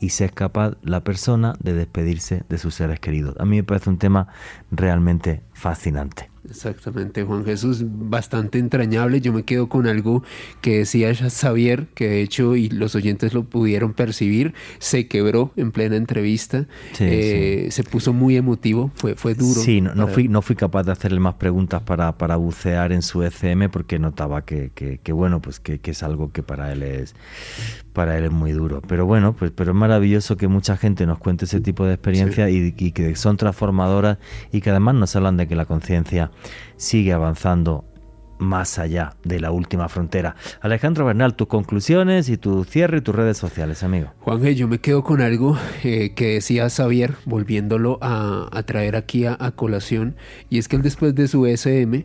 y se es capaz la persona de despedirse de sus seres queridos. A mí me parece un tema realmente fascinante. Exactamente, Juan Jesús, bastante entrañable. Yo me quedo con algo que decía Xavier, que de hecho, y los oyentes lo pudieron percibir, se quebró en plena entrevista, eh, se puso muy emotivo, fue, fue duro. Sí, no, fui, no fui capaz de hacerle más preguntas para, para bucear en su ECM porque notaba que, que, bueno, pues que, que, es algo que para él es para él es muy duro. Pero bueno, pues pero es maravilloso que mucha gente nos cuente ese tipo de experiencias y, y que son transformadoras y que además nos hablan de que la conciencia sigue avanzando más allá de la última frontera. Alejandro Bernal, tus conclusiones y tu cierre y tus redes sociales, amigo. Juan, yo me quedo con algo eh, que decía Xavier, volviéndolo a, traer aquí a, colación, y es que él después de su SM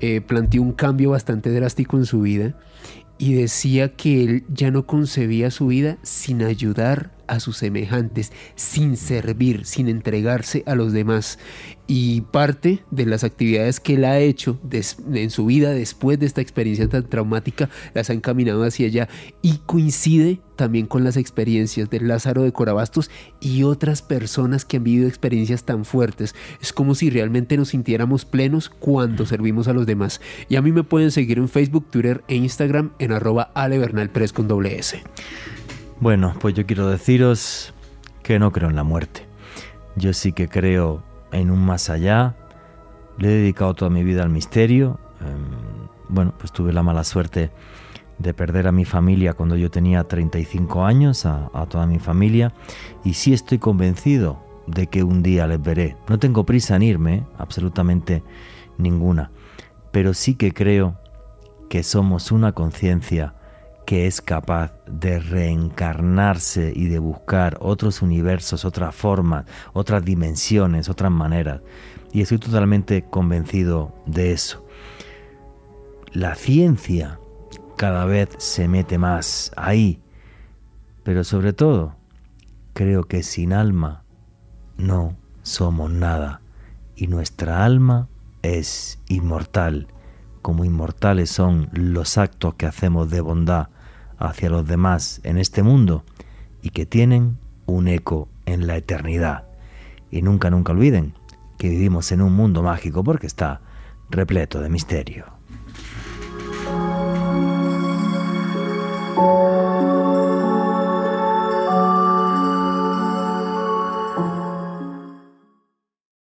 eh, planteó un cambio bastante drástico en su vida y decía que él ya no concebía su vida sin ayudar a sus semejantes, sin servir, sin entregarse a los demás. Y parte de las actividades que él ha hecho en su vida después de esta experiencia tan traumática las ha encaminado hacia allá y coincide también con las experiencias de Lázaro de Corabastos y otras personas que han vivido experiencias tan fuertes. Es como si realmente nos sintiéramos plenos cuando servimos a los demás. Y a mí me pueden seguir en Facebook, Twitter e Instagram en arroba con doble S. Bueno, pues yo quiero deciros que no creo en la muerte. Yo sí que creo en un más allá. Le he dedicado toda mi vida al misterio. Em, bueno, pues tuve la mala suerte de perder a mi familia cuando yo tenía 35 años, a, a, toda mi familia, y sí estoy convencido de que un día les veré. No tengo prisa en irme, absolutamente ninguna, pero sí que creo que somos una conciencia que es capaz de reencarnarse y de buscar otros universos, otras formas, otras dimensiones, otras maneras. Y estoy totalmente convencido de eso. La ciencia cada vez se mete más ahí, pero sobre todo creo que sin alma no somos nada y nuestra alma es inmortal, como inmortales son los actos que hacemos de bondad hacia los demás en este mundo y que tienen un eco en la eternidad. Y nunca, nunca olviden que vivimos en un mundo mágico porque está repleto de misterio.